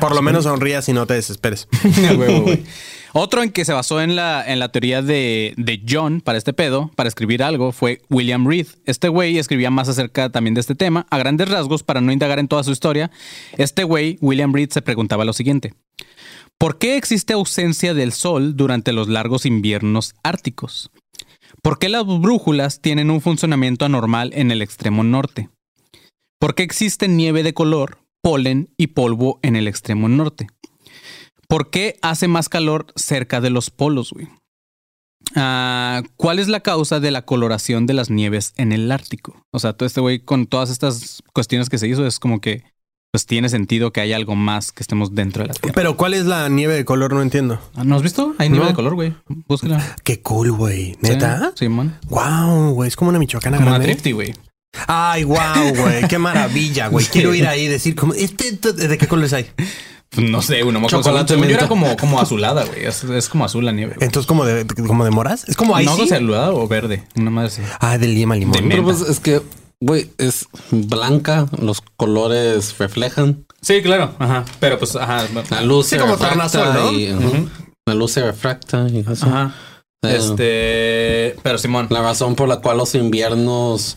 Por lo menos sonrías y no te desesperes. Güey. Otro en que se basó en la, en la teoría de, de John para este pedo, para escribir algo, fue William Reed. Este güey escribía más acerca también de este tema. A grandes rasgos, para no indagar en toda su historia, este güey, William Reed, se preguntaba lo siguiente. ¿Por qué existe ausencia del sol durante los largos inviernos árticos? ¿Por qué las brújulas tienen un funcionamiento anormal en el extremo norte? ¿Por qué existe nieve de color, polen y polvo en el extremo norte? ¿Por qué hace más calor cerca de los polos, güey? Ah, ¿Cuál es la causa de la coloración de las nieves en el Ártico? O sea, todo este güey con todas estas cuestiones que se hizo es como que pues tiene sentido que haya algo más que estemos dentro de la Tierra. Pero ¿cuál es la nieve de color? No entiendo. Ah, ¿No has visto? Hay nieve No. de color, güey. Búscala. Qué cool, güey. ¿Neta? Sí, man. Wow, güey. Es como una michoacana Como una grande. Güey. Ay, wow, güey. Qué maravilla, güey. Quiero ir ahí y decir, como, este, ¿de qué colores hay? Pues No sé, uno me acuerdo. Chocolate Según yo era como, como azulada, güey. Es, es como azul la nieve. güey. Entonces, como de, como de moras. Es como ahí. no azulada o verde. Una madre así. Ah, del lima limón. De Pero pues es que, güey, es blanca, los colores reflejan. Sí, claro. Ajá. Pero pues, ajá. La luz Sí, se como refracta ¿no? y, ajá, La luz se refracta y eso. Ajá. Eh, Este. Pero Simón. La razón por la cual los inviernos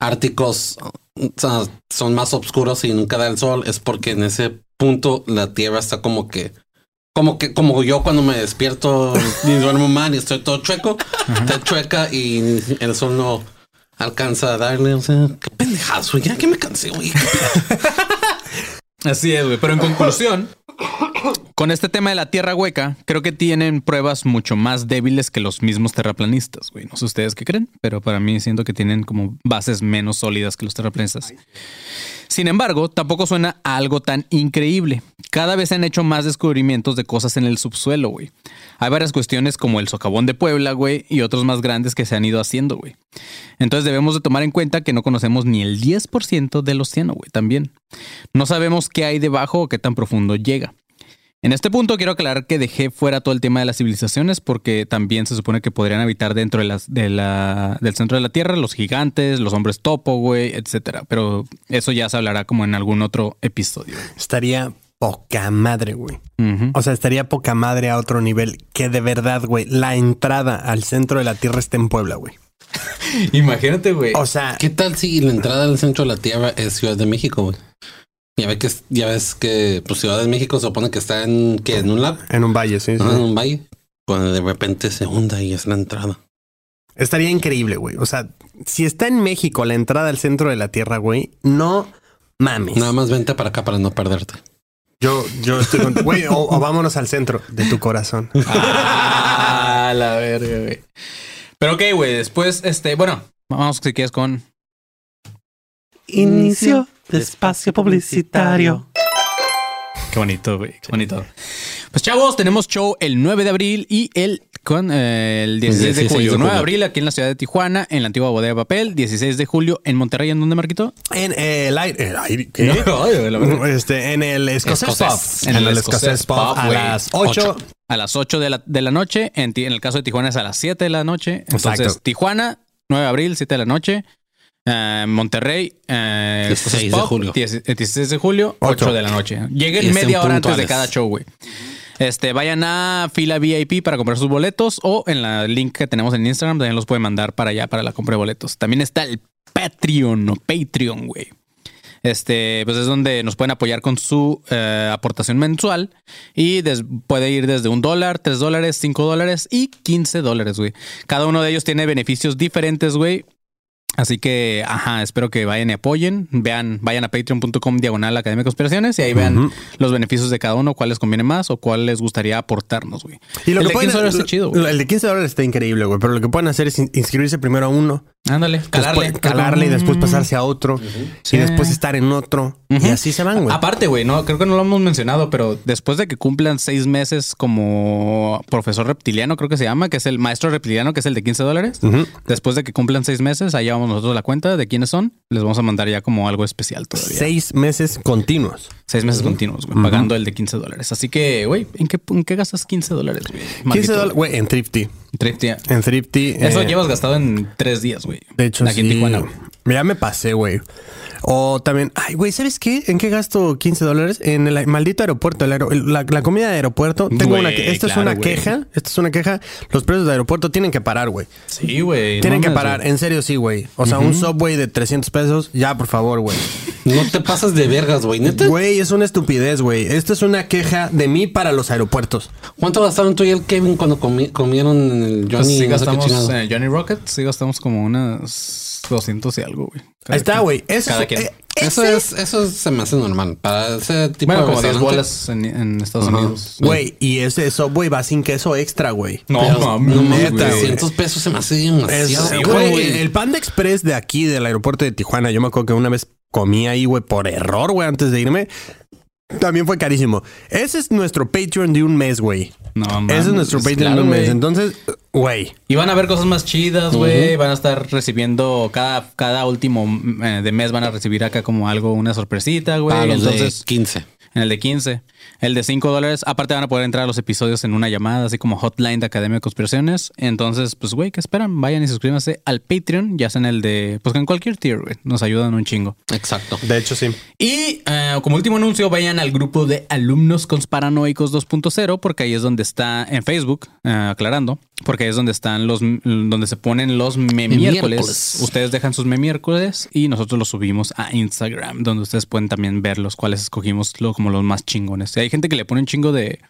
árticos o sea, son más oscuros y nunca da el sol es porque en ese punto la tierra está como que como que como yo cuando me despierto y duermo mal y estoy todo chueco, está chueca y el sol no alcanza a darle, o sea, qué pendejazo, ya que me cansé, güey. Así es, güey. Pero en conclusión, con este tema de la tierra hueca, creo que tienen pruebas mucho más débiles que los mismos terraplanistas, güey. No sé ustedes qué creen, pero para mí siento que tienen como bases menos sólidas que los terraplanistas. Sin embargo, tampoco suena algo tan increíble. Cada vez se han hecho más descubrimientos de cosas en el subsuelo, güey. Hay varias cuestiones como el socavón de Puebla, güey, y otros más grandes que se han ido haciendo, güey. Entonces debemos de tomar en cuenta que no conocemos ni el 10% del océano, güey, también. No sabemos qué hay debajo o qué tan profundo llega. En este punto quiero aclarar que dejé fuera todo el tema de las civilizaciones porque también se supone que podrían habitar dentro de las, de la, del centro de la Tierra los gigantes, los hombres topo, güey, etcétera. Pero eso ya se hablará como en algún otro episodio. Estaría poca madre, güey. O sea, estaría poca madre a otro nivel que de verdad, güey, la entrada al centro de la Tierra está en Puebla, güey. Imagínate, güey. O sea, ¿Qué tal si la entrada al centro de la Tierra es Ciudad de México, güey? Ya, ve que, ya ves que pues, Ciudad de México se supone que está en, ¿qué? en un lago, en un valle, sí. sí. en un valle. Cuando de repente se hunda y es la entrada. Estaría increíble, güey. O sea, si está en México la entrada al centro de la Tierra, güey, no mames. Nada más vente para acá para no perderte. Yo, yo estoy con... Güey, o, o vámonos al centro de tu corazón. Ah, la verga, güey. Pero ok, güey, después, este, bueno, vamos si quieres con... Inicio de espacio publicitario. Qué bonito, güey, qué bonito. Pues chavos, tenemos show el 9 de abril y el, con, eh, el 16 de 16 de julio. 9 de abril aquí en la ciudad de Tijuana, en la antigua bodega de papel. 16 de julio en Monterrey, ¿en dónde, Marquito? En el aire... el aire- ¿qué? Este, en el Escocés Escocés. Pub. En el Escocés Pub a las 8. A las 8 de la, de la noche. En, en el caso de Tijuana es a las 7 de la noche. Entonces, Exacto. Tijuana, 9 de abril, 7 de la noche. Eh, Monterrey, eh, 16 de Pub, julio. 10 16 de julio, 8 Ocho. de la noche. Lleguen media hora antes de cada show, güey. Este, vayan a fila VIP para comprar sus boletos o en la link que tenemos en Instagram también los pueden mandar para allá para la compra de boletos. También está el Patreon o Patreon, güey. Este, pues es donde nos pueden apoyar con su eh, aportación mensual y des- puede ir desde un dólar, tres dólares, cinco dólares y 15 dólares, güey. Cada uno de ellos tiene beneficios diferentes, güey. Así que, ajá, espero que vayan y apoyen. Vean, vayan a patreon.com diagonal Academia de Conspiraciones y ahí vean los beneficios de cada uno, cuál les conviene más o cuál les gustaría aportarnos, güey. Y lo el que de pueden, 15 dólares está chido, güey. El de 15 dólares está increíble, güey. Pero lo que pueden hacer es in- inscribirse primero a uno, Ándale, calarle. después, calarle y después pasarse a otro Sí. y después estar en otro. Y así se van, güey. Aparte, güey, no, creo que no lo hemos mencionado, pero después de que cumplan seis meses como profesor reptiliano, creo que se llama, que es el maestro reptiliano, que es el de 15 dólares. Después de que cumplan seis meses, ahí vamos nosotros la cuenta de quiénes son. Les vamos a mandar ya como algo especial todavía. Seis meses continuos. Seis meses continuos, güey, pagando el de 15 dólares. Así que, güey, ¿en qué, ¿en qué gastas 15 dólares, güey? 15 Maldito, dólares, güey, en Thrifty. Thrifty. En Thrifty. Eso eh, llevas gastado en tres días, güey. De hecho, Aquí en sí. Tijuana, güey. Ya me pasé, güey. O también, ay, güey, ¿sabes qué? ¿En qué gasto 15 dólares? En el maldito aeropuerto, el el- la, la comida de aeropuerto. Tengo una que, esta es una queja. Esta es una queja. Los precios de aeropuerto tienen que parar, güey. Sí, güey. Tienen no que parar, en serio, sí, güey. O sea, un subway de 300 pesos, ya, por favor, güey. No te pasas de vergas, güey. ¿Neta? Güey, es una estupidez, güey. Esta es una queja de mí para los aeropuertos. ¿Cuánto gastaron tú y el Kevin cuando comi- comieron el Johnny? Pues sí gastamos el Johnny Rocket, sí gastamos como unas 200 y algo, güey. Ahí está, güey. Eso, Cada es- quien. eh, Eso es, eso se me hace normal. Para ese tipo Bueno, de como 10 restaurante. bolas en, en Estados. Unidos. Güey, y ese subway va sin queso extra, güey. No, mames, no mames, neta, güey. 300 pesos se me hace Es- demasiado. sí, güey, el Panda Express de aquí, del aeropuerto de Tijuana, yo me acuerdo que una vez comí ahí, güey, por error, güey, antes de irme. También fue carísimo. Ese es nuestro Patreon de un mes, güey. No, mames, Ese es nuestro Patreon claro, de un mes. Entonces, güey. Y van a ver cosas más chidas, güey. Van a estar recibiendo cada, cada último eh, de mes van a recibir acá como algo, una sorpresita, güey. Entonces, de 15. en el de 15. El de 5 dólares. Aparte van a poder entrar a los episodios en una llamada, así como hotline de Academia de Conspiraciones. Entonces, pues, güey, ¿qué esperan? Vayan y suscríbanse al Patreon, ya sea en el de, pues en cualquier tier, güey. Nos ayudan un chingo. Exacto. De hecho, sí. Y eh, como último anuncio, vayan al grupo de alumnos conspiranoicos 2.0, porque ahí es donde está en Facebook, eh, aclarando, porque ahí es donde están los, donde se ponen los memiércoles. Memiércoles. Ustedes dejan sus memiércoles y nosotros los subimos a Instagram, donde ustedes pueden también ver los cuales escogimos lo- como los más chingones. Y hay gente que le pone un chingo de,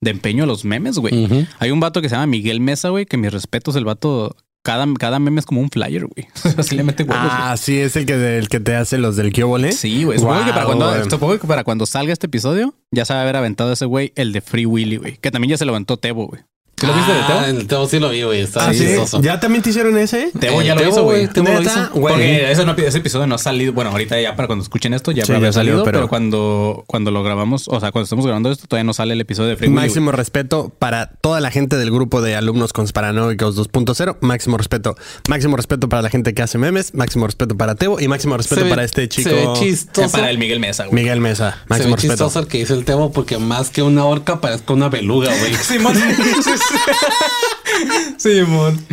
de empeño a los memes, güey. Hay un vato que se llama Miguel Mesa, güey, que mis respetos, el vato cada, cada meme es como un flyer, güey. Así le mete huevos. güey. Ah, sí, es el que, el que te hace los del Kyobole. Sí, güey. Supongo, que para cuando, güey. supongo que para cuando salga este episodio, ya a haber aventado ese güey, el de Free Willy, güey. Que también ya se lo aventó Tebo, güey. ¿Sí lo viste de Tebo? Ah, el Tebo sí lo vi, güey. Está Ah, sí. chistoso. ¿Ya también te hicieron ese? Tebo Eh, ya lo hizo, güey. Tebo lo hizo. Porque ese, no- ese episodio no ha salido. Bueno, ahorita ya para cuando escuchen esto ya Sí, habrá ya salió, salido, pero, pero- cuando, cuando lo grabamos, o sea, cuando estamos grabando esto, todavía no sale el episodio de Free Willy. Máximo respeto para toda la gente del grupo de alumnos conspiranoicos 2.0. Máximo respeto. Máximo respeto para la gente que hace memes. Máximo respeto para Tebo. Y máximo respeto Se ve- para este chico Se ve Eh, chistoso. para el Miguel Mesa, güey. Miguel Mesa. Se ve Máximo respeto. chistoso el que dice el Tebo porque más que una orca parezca una beluga, güey. Simón. Simón.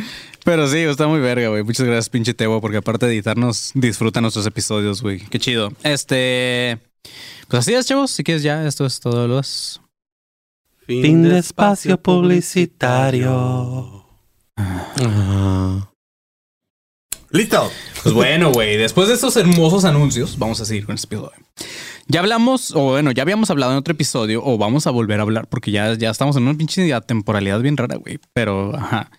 Pero sí, está muy verga, güey. Muchas gracias, pinche Tebo, porque aparte de editarnos, disfruta nuestros episodios, güey. Qué chido. Este. Pues así es, chavos. Si quieres ya, esto es todo los. Fin de espacio publicitario. Listo. Pues bueno, güey, después de estos hermosos anuncios, vamos a seguir con este episodio. Ya hablamos, o bueno, ya habíamos hablado en otro episodio, o vamos a volver a hablar, porque ya, ya estamos en una pinche temporalidad bien rara, güey. Pero, ajá.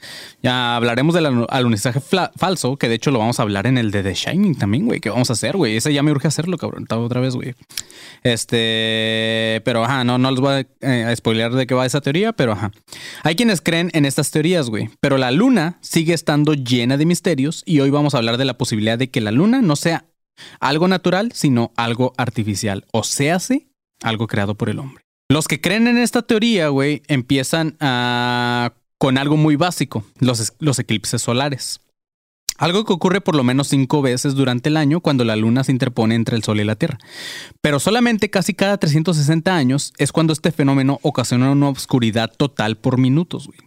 Ya hablaremos del alunizaje falso, que de hecho lo vamos a hablar en el de The Shining también, güey. ¿Qué vamos a hacer, güey? Ese ya me urge hacerlo, cabrón. Otra vez, güey. Este, pero ajá, no, no les voy a, eh, a spoilear de qué va esa teoría, pero ajá. Hay quienes creen en estas teorías, güey, pero la luna sigue estando llena de misterios y hoy vamos a hablar de la posibilidad de que la luna no sea algo natural, sino algo artificial, o sea, algo creado por el hombre. Los que creen en esta teoría, güey, empiezan a- con algo muy básico, los, los eclipses solares. Algo que ocurre por lo menos cinco veces durante el año cuando la luna se interpone entre el sol y la tierra. Pero solamente casi cada 360 años es cuando este fenómeno ocasiona una oscuridad total por minutos, güey.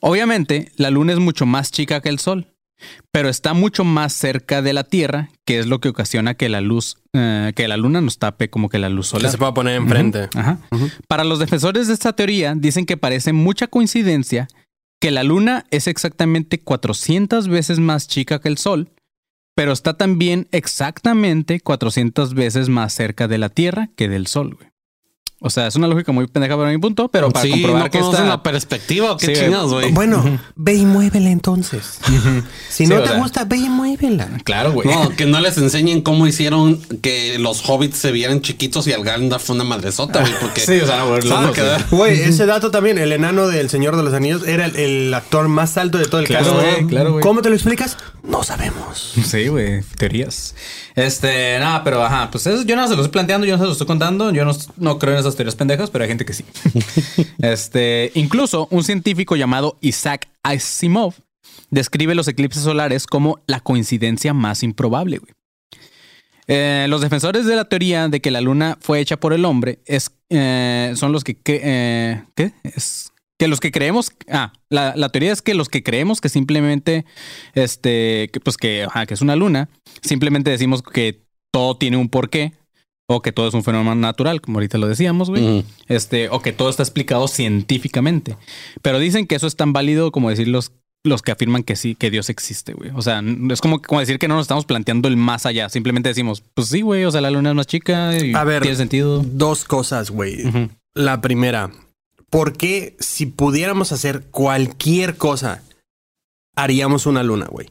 Obviamente, la luna es mucho más chica que el sol, pero está mucho más cerca de la Tierra, que es lo que ocasiona que la luz, eh, que la luna nos tape como que la luz Que solar. se pueda poner enfrente. Ajá. Para los defensores de esta teoría, dicen que parece mucha coincidencia que la luna es exactamente 400 veces más chica que el sol, pero está también exactamente 400 veces más cerca de la Tierra que del sol, güey. O sea, es una lógica muy pendeja para mi punto, pero para sí, comprobar no que esta... la perspectiva o qué Sí, chingados, güey. Bueno, ve y muévela entonces. Si Sí, no te sea. gusta, ve y muévela. Claro, güey. No, que no les enseñen cómo hicieron que los hobbits se vieran chiquitos y al Gandalf fue una madresota, güey, porque Sí, o sea, no, güey, quedar- Güey, ese dato también, el enano del Señor de los Anillos era el, el actor más alto de todo el Claro, caso. güey, claro, güey. ¿Cómo te lo explicas? No sabemos. Sí, güey, teorías. Este, nada, pero ajá, pues eso yo no se lo estoy planteando, yo no se lo estoy contando, yo no, no creo en esas teorías pendejas, pero hay gente que sí. este, incluso un científico llamado Isaac Asimov describe los eclipses solares como la coincidencia más improbable, güey. Eh, los defensores de la teoría de que la luna fue hecha por el hombre es, eh, son los que... eh, ¿Qué? Es que los que creemos... Ah, la, la teoría es que los que creemos que simplemente... Este, que, pues que, ajá, que es una luna, simplemente decimos que todo tiene un porqué o que todo es un fenómeno natural, como ahorita lo decíamos, güey. Este, o que todo está explicado científicamente. Pero dicen que eso es tan válido como decir los, los que afirman que sí, que Dios existe, güey. O sea, es como, como decir que no nos estamos planteando el más allá. Simplemente decimos, pues sí, güey, o sea, la luna es más chica y A ver. tiene sentido. Dos cosas, güey. La primera, ¿por qué si pudiéramos hacer cualquier cosa, haríamos una luna, güey?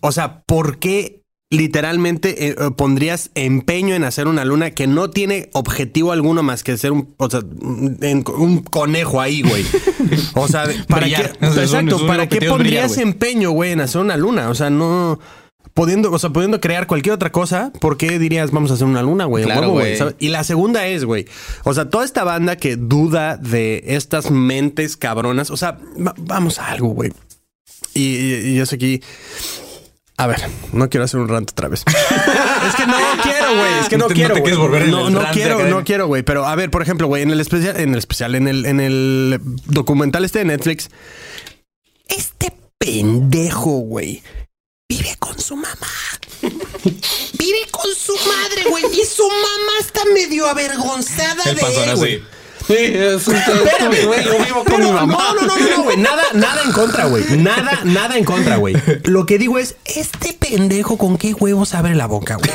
O sea, ¿por qué literalmente eh, eh, pondrías empeño en hacer una luna que no tiene objetivo alguno más que ser un, o sea, un, conejo ahí, güey? O sea, ¿para Brillar. qué? O sea, exacto, un ¿para qué brillar, pondrías empeño, güey, en hacer una luna? O sea, no pudiendo, o sea, pudiendo crear cualquier otra cosa, ¿por qué dirías vamos a hacer una luna, güey? Y la segunda es, güey, o sea, toda esta banda que duda de estas mentes cabronas, o sea, va- vamos a algo, güey. Y, y, y yo sé aquí. A ver, no quiero hacer un rant otra vez. es que no quiero, güey. Es que no, No te- no quiero. te volver no, no quiero, acá. no quiero, güey. Pero a ver, por ejemplo, güey, en el especial, en el especial, en el, en el documental este de Netflix, este pendejo, güey, con su mamá. vive con su madre, güey. Y su mamá está medio avergonzada El de panzón él, güey. así. Sí, es un Espérame, güey. Yo vivo con Pero mi mamá. No, no, no, no, no, güey. Nada, nada en contra, güey. Nada, nada en contra, güey. Lo que digo es, este pendejo con qué huevos abre la boca, güey.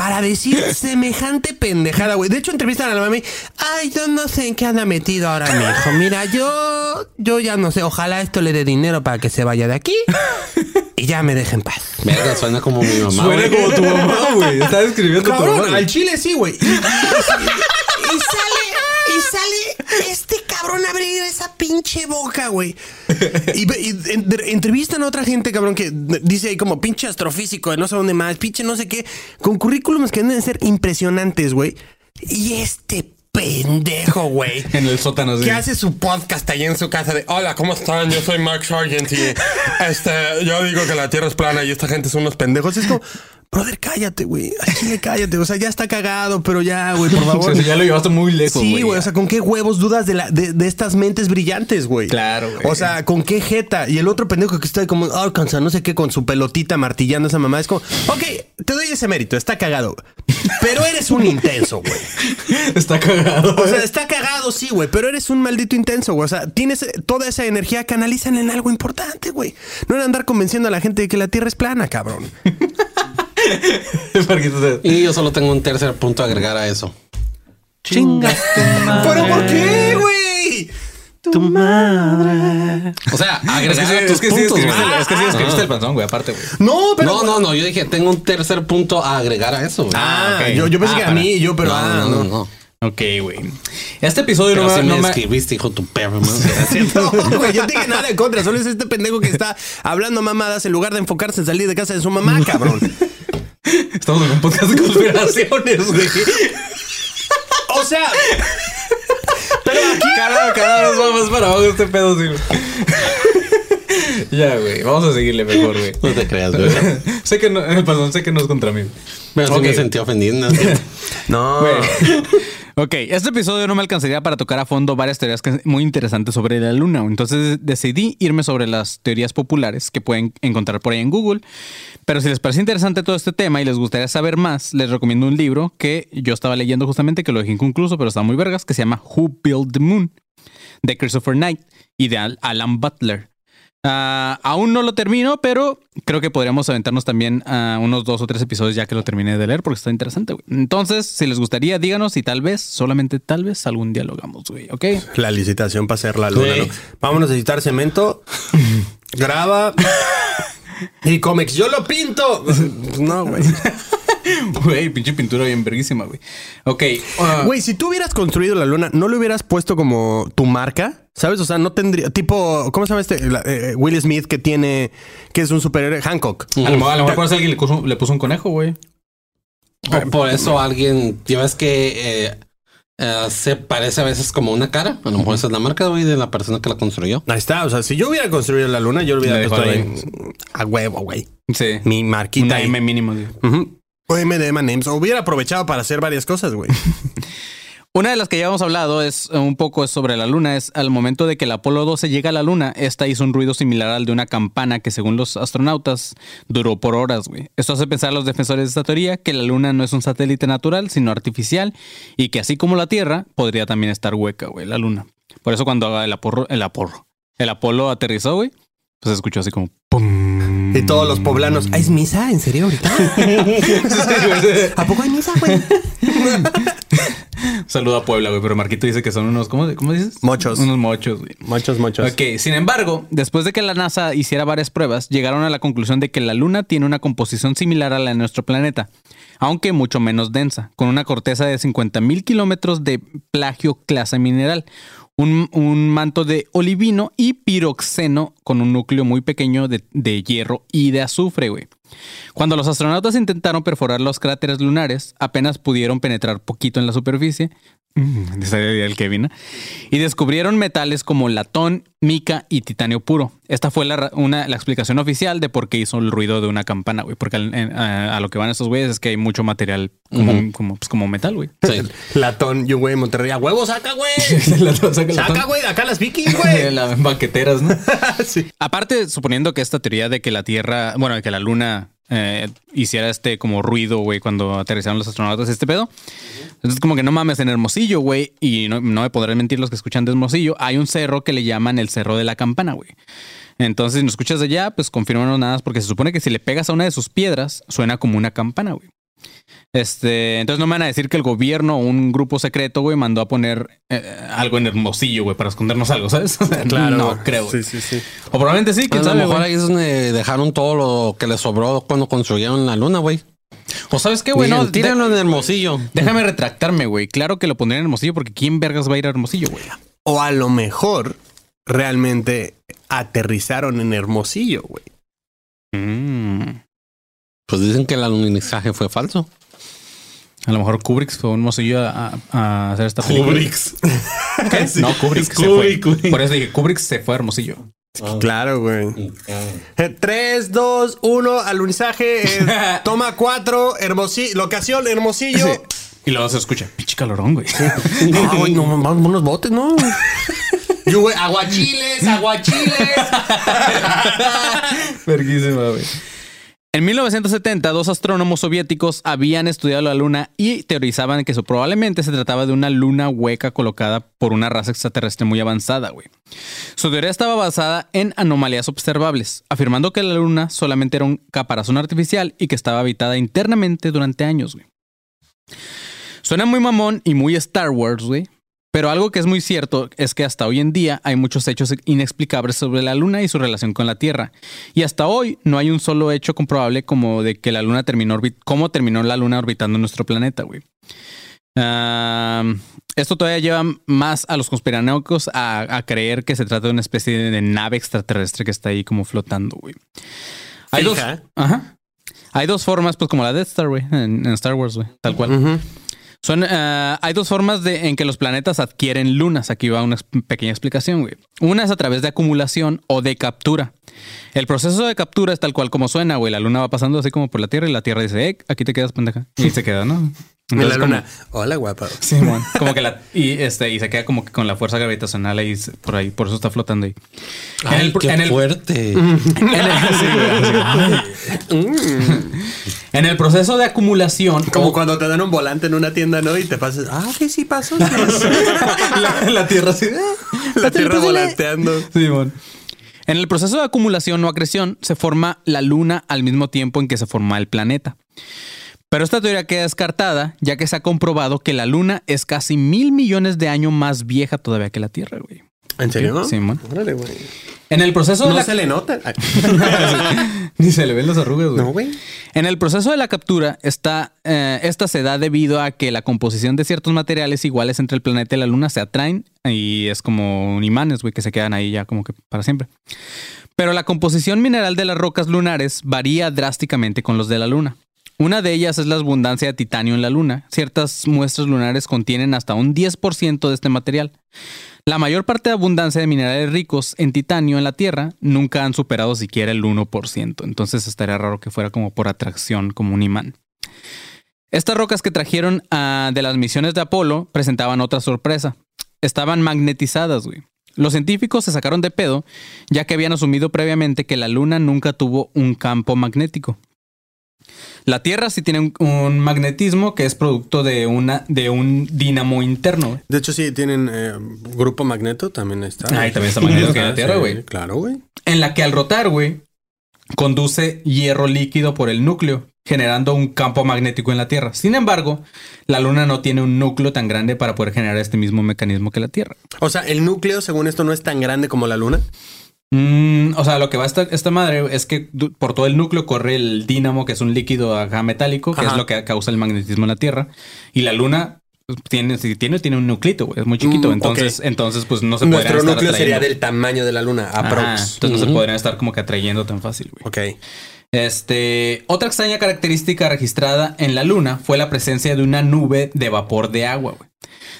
Para decir semejante pendejada, güey. De hecho, entrevistan a la mami. Ay, yo no sé en qué anda metido ahora mi hijo. Mira, yo, yo ya no sé. Ojalá esto le dé dinero para que se vaya de aquí y ya me deje en paz. Verga, suena como mi mamá. Suena como tu mamá, güey. Está describiendo tu Cabrón, mamá. güey. al chile sí, güey. Y, y- y sale este cabrón a abrir esa pinche boca, güey. Y, ve- y en- entrevistan a otra gente, cabrón, que dice ahí como pinche astrofísico de no sé dónde más, pinche no sé qué, con currículums que deben ser impresionantes, güey. Y este pendejo, güey. En el sótano, sí. Que hace su podcast ahí en su casa de Hola, ¿cómo están? Yo soy Mark Sargent y este, yo digo que la Tierra es plana y esta gente son unos pendejos. Es como, brother, cállate, güey. Chile, cállate. O sea, ya está cagado, pero ya, güey, por favor. O sea, ya lo llevaste muy lejos, Sí, güey. güey. O sea, ¿con qué huevos dudas de, la, de, de estas mentes brillantes, güey? Claro, güey. O sea, ¿con qué jeta? Y el otro pendejo que está como, Arkansas, no sé qué, con su pelotita martillando a esa mamá. Es como, ok, te doy ese mérito, está cagado. Pero eres un intenso, güey. Está cagado. O sea, está cagado, sí, güey, pero eres un maldito intenso, güey. O sea, tienes eh, toda esa energía, canalizan en algo importante, güey. No en andar convenciendo a la gente de que la Tierra es plana, cabrón. Y yo solo tengo un tercer punto a agregar a eso. Chinga tu madre. ¿Pero por qué, güey? Tu madre. O sea, Es que agregar sí, a tus es que sí puntos, güey. es que sí escribiste el panzón, güey, aparte, güey. No, pero. No, no, no. Yo dije, tengo un tercer punto a agregar a eso. güey. Ah, ok. yo, yo pensé Ah, que a mí, yo, pero. no, ah, no, no, no. Ok, güey. Este episodio Pero no, sí me- me no me... escribiste, hijo de tu perro, man. No, güey, yo te dije nada en contra. Solo es este pendejo que está hablando mamadas en lugar de enfocarse en salir de casa de su mamá, cabrón. Estamos en un podcast de conspiraciones, güey. O sea, pero aquí. Cada, cada vez va más para abajo este pedo, sí, güey. Ya, güey. Vamos a seguirle mejor, güey. No te creas, güey. sé que no, eh, perdón, sé que no es contra mí. Pero sí Ok. me sentí ofendido. ¿no? No. Güey. Ok, este episodio no me alcanzaría para tocar a fondo varias teorías muy interesantes sobre la luna. Entonces decidí irme sobre las teorías populares que pueden encontrar por ahí en Google. Pero si les parece interesante todo este tema y les gustaría saber más, les recomiendo un libro que yo estaba leyendo justamente, que lo dejé inconcluso, pero está muy vergas, que se llama Who Built the Moon, de Christopher Knight y de Al- Alan Butler. Ah, aún no lo termino, pero creo que podríamos aventarnos también a unos dos o tres episodios ya que lo terminé de leer porque está interesante, güey. Entonces, si les gustaría, díganos y tal vez, solamente tal vez, algún día lo hagamos, güey, ¿ok? La licitación para hacer la luna, Sí. ¿no? Vamos a necesitar cemento. Graba. Y Comex, yo lo pinto. No, güey. Güey, pinche pintura bien verguísima, güey. Ok. ah, Güey, si tú hubieras construido la luna, ¿no le hubieras puesto como tu marca? ¿Sabes? O sea, no tendría. Tipo, ¿cómo se llama este? La- eh, Will Smith que tiene. que es un superhéroe. Hancock. a lo mejor, a lo mejor por eso alguien le puso, le puso un conejo, güey. Por, por eso alguien, ya ves que eh, eh, se parece a veces como una cara. A lo mejor esa es la marca, güey, de la persona que la construyó. Ahí está. O sea, si yo hubiera construido la luna, yo lo hubiera puesto ahí. A huevo, güey. Sí. Mi marquita. Una ahí. M mínimo, güey. Ujú. O M de M&M's. O hubiera aprovechado para hacer varias cosas, güey. Una de las que ya hemos hablado es eh, un poco sobre la luna. Es al momento de que el Apolo 12 llega a la luna, esta hizo un ruido similar al de una campana que, según los astronautas, duró por horas, güey. Esto hace pensar a los defensores de esta teoría que la luna no es un satélite natural, sino artificial, y que así como la Tierra, podría también estar hueca, güey, la luna. Por eso cuando el Apolo, el Apolo, el Apolo aterrizó, güey, pues escuchó así como ¡pum! Y todos los poblanos. ¿Ah, ¿Es misa? ¿En serio ahorita? ¿A poco hay misa, güey? Saluda a Puebla, güey, pero Marquito dice que son unos, ¿cómo, cómo dices? Mochos. Unos mochos, güey. Muchos, muchos. Ok, sin embargo, después de que la NASA hiciera varias pruebas, llegaron a la conclusión de que la Luna tiene una composición similar a la de nuestro planeta, aunque mucho menos densa, con una corteza de 50 mil kilómetros de plagio clase mineral, un, manto de olivino y piroxeno con un núcleo muy pequeño de, hierro y de azufre. Cuando los astronautas intentaron perforar los cráteres lunares, apenas pudieron penetrar poquito en la superficie. Mm, el Kevin. Y descubrieron metales como latón, mica y titanio puro. Esta fue la, una, la explicación oficial de por qué hizo el ruido de una campana, güey. Porque en- a, a lo que van estos güeyes es que hay mucho material como, como, pues, como metal, güey. Sí. Latón, yo, güey, Monterrey. ¡A huevo, saca, güey! Latón, saca Saca, latón. güey, de acá las vikings, güey. Las banqueteras, ¿no? Sí. Aparte, suponiendo que esta teoría de que la Tierra, bueno, de que la Luna eh, hiciera este como ruido, güey, cuando aterrizaron los astronautas, este pedo. Entonces, como que no mames, en Hermosillo, güey, y no, no me podrán mentir los que escuchan de Hermosillo, hay un cerro que le llaman el Cerro de la Campana, güey. Entonces, si nos escuchas de allá, pues confírmanos nada, porque se supone que si le pegas a una de sus piedras, suena como una campana, güey. Este, entonces no me van a decir que el gobierno o un grupo secreto, güey, mandó a poner eh, algo en Hermosillo, güey, para escondernos algo, ¿sabes? O sea, no creo. güey. Sí, sí, sí. O probablemente sí, A quién lo sabe, mejor ahí es donde dejaron todo lo que les sobró cuando construyeron la luna, güey. O sabes qué, güey, no, tírenlo en Hermosillo. déjame retractarme, güey. Claro que lo pondrían en Hermosillo porque ¿quién vergas va a ir a Hermosillo, güey? O a lo mejor realmente aterrizaron en Hermosillo, güey. Mm. Pues dicen que el alunizaje fue falso. A lo mejor Kubrick fue a Hermosillo a, hacer esta película. ¿Qué? Sí, No, Kubrick es se Kubrick, fue. güey. Por eso dije, Kubrick se fue a Hermosillo. Claro, güey. 3, 2, 1, alunizaje. eh, toma 4, Hermosillo. Locación, Hermosillo. Y luego se escucha, pinche calorón, güey. Ah, güey, no, vamos unos botes, ¿no? Yo, güey, aguachiles, aguachiles. Verguísima, güey. En 1970, dos astrónomos soviéticos habían estudiado la luna y teorizaban que eso probablemente se trataba de una luna hueca colocada por una raza extraterrestre muy avanzada, güey. Su teoría estaba basada en anomalías observables, afirmando que la luna solamente era un caparazón artificial y que estaba habitada internamente durante años, güey. Suena muy mamón y muy Star Wars, güey. Pero algo que es muy cierto es que hasta hoy en día hay muchos hechos inexplicables sobre la Luna y su relación con la Tierra. Y hasta hoy no hay un solo hecho comprobable como de que la Luna terminó cómo terminó la Luna orbitando nuestro planeta, güey. Ah, esto todavía lleva más a los conspiranoicos a, a creer que se trata de una especie de, de nave extraterrestre que está ahí como flotando, güey. Hay dos, ajá. Hay dos formas, pues como la Death Star, güey, en, en Star Wars, güey, tal cual. Son, eh, hay dos formas de, en que los planetas adquieren lunas. Aquí va una pequeña explicación, güey. Una es a través de acumulación o de captura. El proceso de captura es tal cual como suena, güey. La luna va pasando así como por la Tierra y la Tierra dice, eh, aquí te quedas, pendeja. Y se queda, ¿no? En la Entonces, como- luna. Hola, guapa. Sí, como que la y este y se queda como que con la fuerza gravitacional ahí por ahí, por eso está flotando ahí. En Ay, el- qué en el- fuerte. en el, sí, güey, así. En el proceso de acumulación, Como o- cuando te dan un volante en una tienda, ¿no? Y te pasas. Ah, que sí pasó. la, la Tierra así. la tierra volanteando. Simón. En el proceso de acumulación o acreción se forma la luna al mismo tiempo en que se forma el planeta. Pero esta teoría queda descartada, ya que se ha comprobado que la luna es casi mil millones de años más vieja todavía que la Tierra, güey. ¿En serio? Sí, man. Órale, güey. En el proceso de No la... se le nota. Ni se le ven las arrugas, güey. No, güey. En el proceso de la captura, esta, eh, esta se da debido a que la composición de ciertos materiales iguales entre el planeta y la luna se atraen y es como un imanes, güey, que se quedan ahí ya como que para siempre. Pero la composición mineral de las rocas lunares varía drásticamente con los de la luna. Una de ellas es la abundancia de titanio en la luna. Ciertas muestras lunares contienen hasta un 10% de este material. La mayor parte de abundancia de minerales ricos en titanio en la Tierra nunca han superado siquiera el 1%. Entonces estaría raro que fuera como por atracción, como un imán. Estas rocas que trajeron ah, de las misiones de Apolo presentaban otra sorpresa. Estaban magnetizadas, güey. Los científicos se sacaron de pedo, ya que habían asumido previamente que la Luna nunca tuvo un campo magnético. La Tierra sí tiene un, un magnetismo que es producto de, una, de un dínamo interno. De hecho, sí, tienen eh, grupo magneto, también está. Ahí también está magneto que en la Tierra, Sí, güey. Claro, güey. en la que al rotar, güey, conduce hierro líquido por el núcleo, generando un campo magnético en la Tierra. Sin embargo, la Luna no tiene un núcleo tan grande para poder generar este mismo mecanismo que la Tierra. O sea, el núcleo, según esto, no es tan grande como la luna. Mm, o sea, lo que va esta, esta madre es que por todo el núcleo corre el dínamo, que es un líquido acá metálico, que Ajá. es lo que causa el magnetismo en la Tierra. Y la Luna pues, tiene, si tiene, tiene un nuclito, güey, es muy chiquito. Mm, entonces, entonces, pues no se Nuestro podrían estar núcleo sería atrayendo. del tamaño de la luna, Ajá, aprox. entonces no se podrían estar como que atrayendo tan fácil, güey. Ok. Este, otra extraña característica registrada en la Luna fue la presencia de una nube de vapor de agua. güey.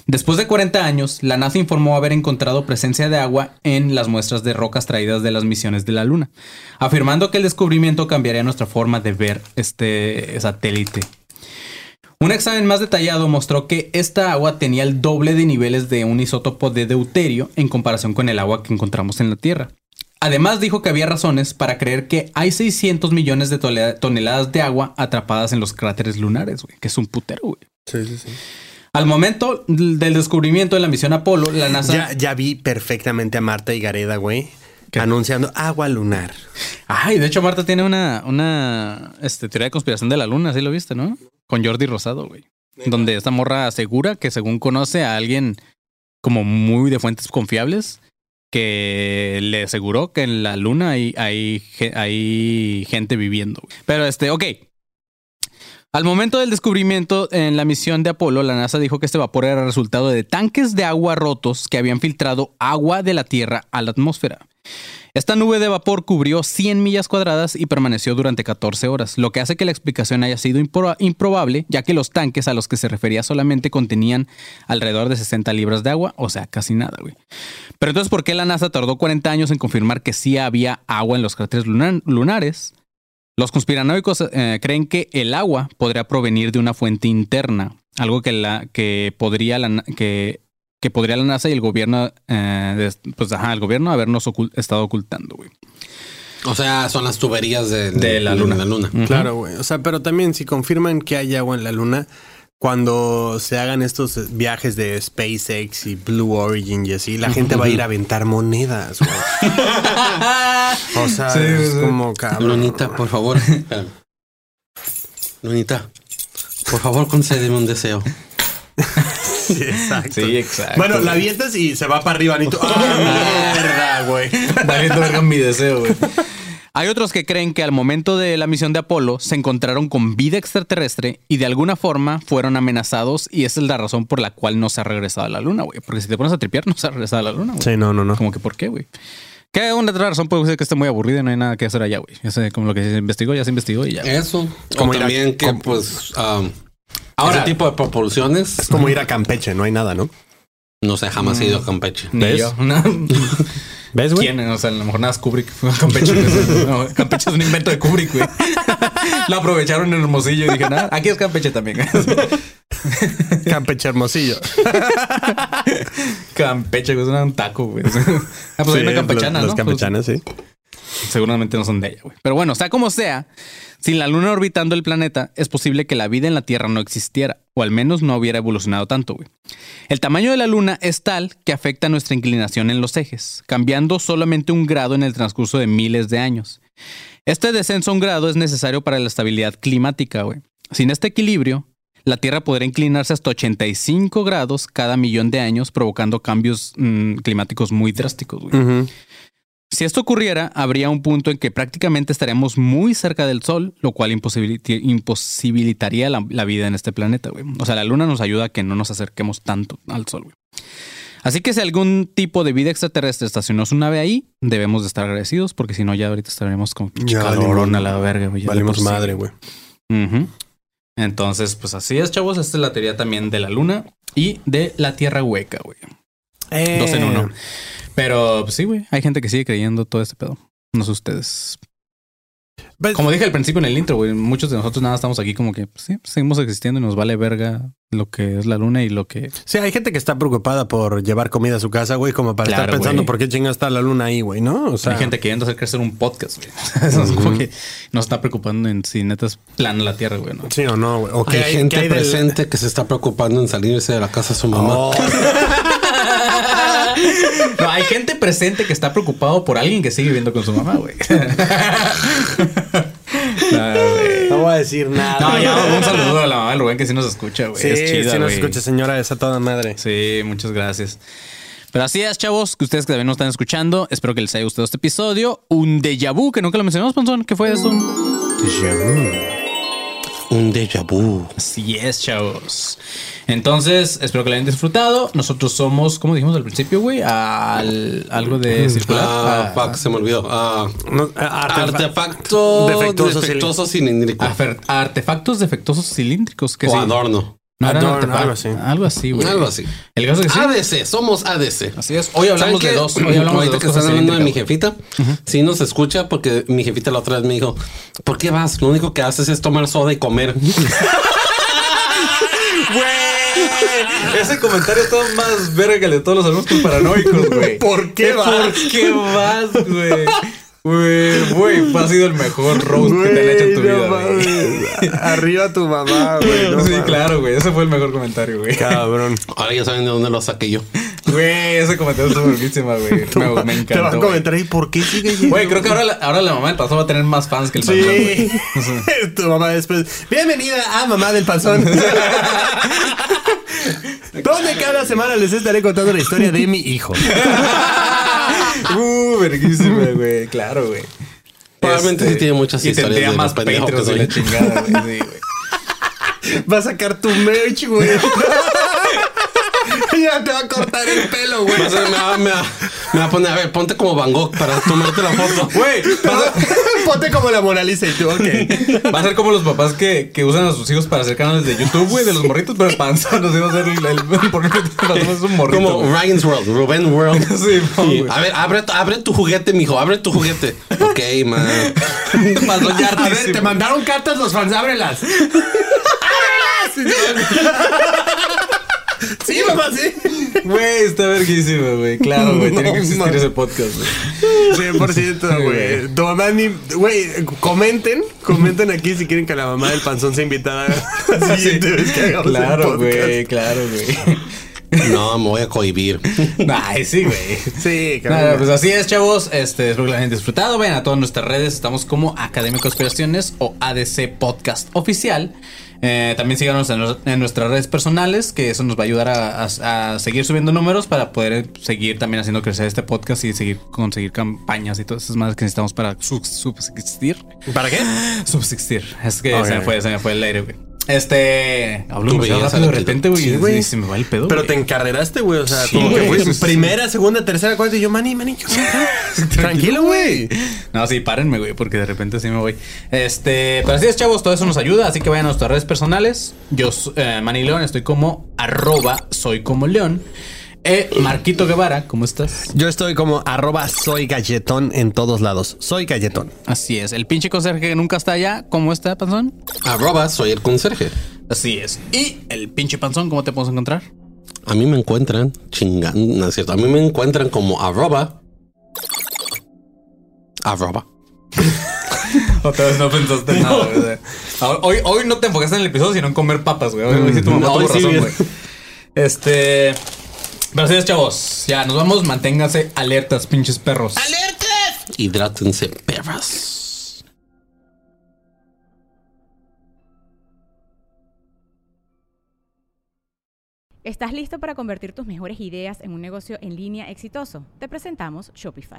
Después de 40 años, la NASA informó haber encontrado presencia de agua en las muestras de rocas traídas de las misiones de la Luna, afirmando que el descubrimiento cambiaría nuestra forma de ver este satélite. Un examen más detallado mostró que esta agua tenía el doble de niveles de un isótopo de deuterio en comparación con el agua que encontramos en la Tierra. Además dijo que había razones para creer que hay 600 millones de toneladas de agua atrapadas en los cráteres lunares, güey, que es un putero, güey. Sí, sí, sí. Al momento del descubrimiento de la misión Apolo, la NASA... Ya, ya vi perfectamente a Marta y Gareda, güey. anunciando agua lunar. Ay, de hecho, Marta tiene una, una este, teoría de conspiración de la luna, ¿sí lo viste, no? Con Jordi Rosado, güey. Donde esta morra asegura que según conoce a alguien como muy de fuentes confiables, que le aseguró que en la luna hay, hay, hay gente viviendo. güey. Pero este, ok. Al momento del descubrimiento en la misión de Apolo, la NASA dijo que este vapor era resultado de tanques de agua rotos que habían filtrado agua de la Tierra a la atmósfera. Esta nube de vapor cubrió 100 millas cuadradas y permaneció durante 14 horas, lo que hace que la explicación haya sido impro- improbable, ya que los tanques a los que se refería solamente contenían alrededor de 60 libras de agua, o sea, casi nada, güey. Pero entonces, ¿por qué la NASA tardó 40 años en confirmar que sí había agua en los cráteres lunar- lunares? Los conspiranoicos eh, creen que el agua podría provenir de una fuente interna, algo que, la, que, podría, la, que, que podría la NASA y el gobierno, eh, de- pues ajá, el gobierno habernos estado ocultando, güey. O sea, son las tuberías de, De la luna. la luna. Claro, güey. O sea, pero también si confirman que hay agua en la luna, cuando se hagan estos viajes de SpaceX y Blue Origin y así, la gente va a ir a aventar monedas, güey. O sea, Sí, es sí. como cabrón. Lunita, por favor. Lunita, por favor, concédeme un deseo. Sí, exacto. Sí, exacto. Bueno, la avientas y se va para arriba, Anito. ¡Ah, mierda, güey! Valiendo verga mi deseo, güey. Hay otros que creen que al momento de la misión de Apolo se encontraron con vida extraterrestre y de alguna forma fueron amenazados y esa es la razón por la cual no se ha regresado a la luna, güey. Porque si te pones a tripear, no se ha regresado a la luna, güey. Sí, no, no, no. Como que, ¿por qué, güey? Que una otra razón puede ser que esté muy aburrido y no hay nada que hacer allá, güey. Ese, como lo que se investigó, ya se investigó y ya. Eso. Como o ir a- también que, como- pues, um, Ahora- ese tipo de propulsiones, Es como ir a Campeche, no hay nada, ¿no? no sé, jamás he ido a Campeche. Ni ¿Ves? yo. No. ¿Ves, güey? ¿Quién? O sea, a lo mejor nada es Kubrick. Campeche. No, Campeche es un invento de Kubrick, güey. Lo aprovecharon en Hermosillo y dije, nada, aquí es Campeche también. Campeche Hermosillo. Campeche, güey, es un taco, güey. Ah, pues hay una Sí, campechana, los- ¿no? Las campechanas, sí. Pues, seguramente no son de ella, güey. Pero bueno, sea como sea, sin la luna orbitando el planeta, es posible que la vida en la Tierra no existiera, o al menos no hubiera evolucionado tanto, güey. El tamaño de la luna es tal que afecta nuestra inclinación en los ejes, cambiando solamente un grado en el transcurso de miles de años. Este descenso a un grado es necesario para la estabilidad climática, güey. Sin este equilibrio, la Tierra podría inclinarse hasta 85 grados cada millón de años, provocando cambios mm, climáticos muy drásticos, güey. Si esto ocurriera, habría un punto en que prácticamente estaríamos muy cerca del Sol, lo cual imposibilitaría la, la vida en este planeta, güey. O sea, la Luna nos ayuda a que no nos acerquemos tanto al Sol, güey. Así que si algún tipo de vida extraterrestre estacionó su nave ahí, debemos de estar agradecidos, porque si no, ya ahorita estaremos con calorón a la verga, güey. sí. madre, güey. Entonces, pues así es, chavos. Esta es la teoría también de la Luna y de la Tierra hueca, güey. Dos en uno. Pero pues, sí, güey. Hay gente que sigue creyendo todo este pedo. No sé ustedes. Pues- Como dije al principio en el intro, güey, muchos de nosotros nada estamos aquí como que pues, sí, seguimos existiendo y nos vale verga lo que es la luna y lo que. Sí, hay gente que está preocupada por llevar comida a su casa, güey, como para Claro, estar pensando güey. por qué chinga está la luna ahí, güey, ¿no? O sea, hay gente queriendo hacer crecer un podcast, güey. Eso es como que nos está preocupando en si neta es plana la tierra, güey. ¿no? sí o no, güey. O que hay, gente qué hay del- presente que se está preocupando en salirse de la casa de su mamá. Oh, Hay gente presente que está preocupado por alguien que sigue viviendo con su mamá, güey. No, no voy a decir nada. No, ya, un saludo a la mamá del Rubén que sí nos escucha, güey. Sí, es chida, sí nos güey. escucha, señora, esa toda madre. Sí, muchas gracias. Pero así es, chavos, que ustedes que también nos están escuchando. Espero que les haya gustado este episodio. Un déjà vu, que nunca lo mencionamos, Panzón. ¿Qué fue eso? Un déjà vu. Así es, chavos. Entonces, espero que lo hayan disfrutado. Nosotros somos, como dijimos al principio, güey, al, algo de circular. Ah, Ah, fuck, se me olvidó. Ah, No, artefa- artefacto defectuoso, defectuoso, cilíndrico. afer- artefactos defectuosos cilíndricos. Que o sí. adorno. No algo así. Algo así, güey. Algo así. El caso es que sí. ADC, somos ADC. Así es. Hoy hablamos ¿Saben de dos. Hoy hablamos de Ahorita dos que cosas están hablando de mi jefita, sí nos escucha porque mi jefita la otra vez me dijo, ¿por qué vas? Lo único que haces es tomar soda y comer. Güey, ese comentario está más verga que el de todos los alumnos paranoicos, güey. ¿Por qué vas? ¿Por qué vas, güey? Güey, güey, ha sido el mejor roast que te han hecho en tu vida, mames. Arriba tu mamá, güey. no sí, mames. claro, güey. Ese fue el mejor comentario, güey. Cabrón. Ahora ya saben de dónde lo saqué yo. Güey, ese comentario estuvo buenísima, güey. Me, me Te va a encantó. comentar ahí por qué sigue yendo. Güey, creo que ahora la, ahora la mamá del pastor va a tener más fans que el pastor, Sí. tu mamá después. Bienvenida a Mamá del Panzón. Donde cada semana les estaré contando la historia de mi hijo. Uh, verguísima, güey. Claro, güey. Probablemente sí tiene muchas y historias tendría de lo más pendejo que Patreons y soy. la chingada, güey. Sí, güey. Va a sacar tu merch, güey. ya te va a cortar el pelo, güey. A me, va, me va- me va a poner, a ver, ponte como Van Gogh para tomarte la foto. Güey, Ponte como la Mona Lisa y tú, ok. va a ser como los papás que, que usan a sus hijos para hacer canales de YouTube, güey, de los morritos, pero el panzón nos iba a hacer el, el porque el panzón es un morrito. Como güey. Ryan's World, Rubén World. Sí, no, güey. a ver, abre, abre tu juguete, mijo, abre tu juguete. Ok, man. Ya A ver, hartísimo. te mandaron cartas los fans, ábrelas. Sí, mamá, sí. Güey, está verguísimo, güey. Claro, güey. Tiene que existir ese podcast, güey. 100%, güey. Tu mamá ni. Güey, comenten. Comenten aquí si quieren que la mamá del panzón sea invitada. el Claro, güey. Claro, güey. No, me voy a cohibir. Ay, sí, güey. Sí, Nada, cabrón. pues así es, chavos. Este, espero que la hayan disfrutado. Vayan a todas nuestras redes. Estamos como Academia de Conspiraciones o ADC Podcast Oficial. Eh, también síganos en, nuestras redes personales, que eso nos va a ayudar a, a- a seguir subiendo números para poder eh, seguir también haciendo crecer este podcast y seguir conseguir campañas y todas esas más que necesitamos para sub- subsistir. ¿Para qué? Subsistir. Es que se me fue, se me fue el aire, güey. Este. Hablo demasiado rápido de repente, güey. Sí, se me va el pedo. Pero te encarreraste, güey. O sea, Sí, como que primera, segunda, tercera, cuarta. Y yo, mani, mani. yo, Tranquilo, güey. No, sí, párenme, güey, porque de repente sí me voy. Este, pero así es, chavos, todo eso nos ayuda, así que vayan a nuestras redes personales. Yo, eh, Manny León, estoy como arroba soy como León. Eh, Marquito Guevara, ¿cómo estás? Yo estoy como arroba soy galletón en todos lados. Soy galletón. Así es, el pinche conserje que nunca está allá, ¿cómo está, panzón? Arroba, soy el conserje. Así es. Y el pinche panzón, ¿cómo te podemos encontrar? A mí me encuentran chingando, no es cierto. A mí me encuentran como arroba. Arroba. Otra vez no pensaste en nada, güey. Hoy, hoy no te enfocaste en el episodio, sino en comer papas, güey. Hoy, hoy sí tu mamá No, tuvo razón, bien. güey. Este. Es, chavos. Ya, nos vamos. Manténganse alertas, pinches perros. Hidrátense, perras. ¿Estás listo para convertir tus mejores ideas en un negocio en línea exitoso? Te presentamos Shopify.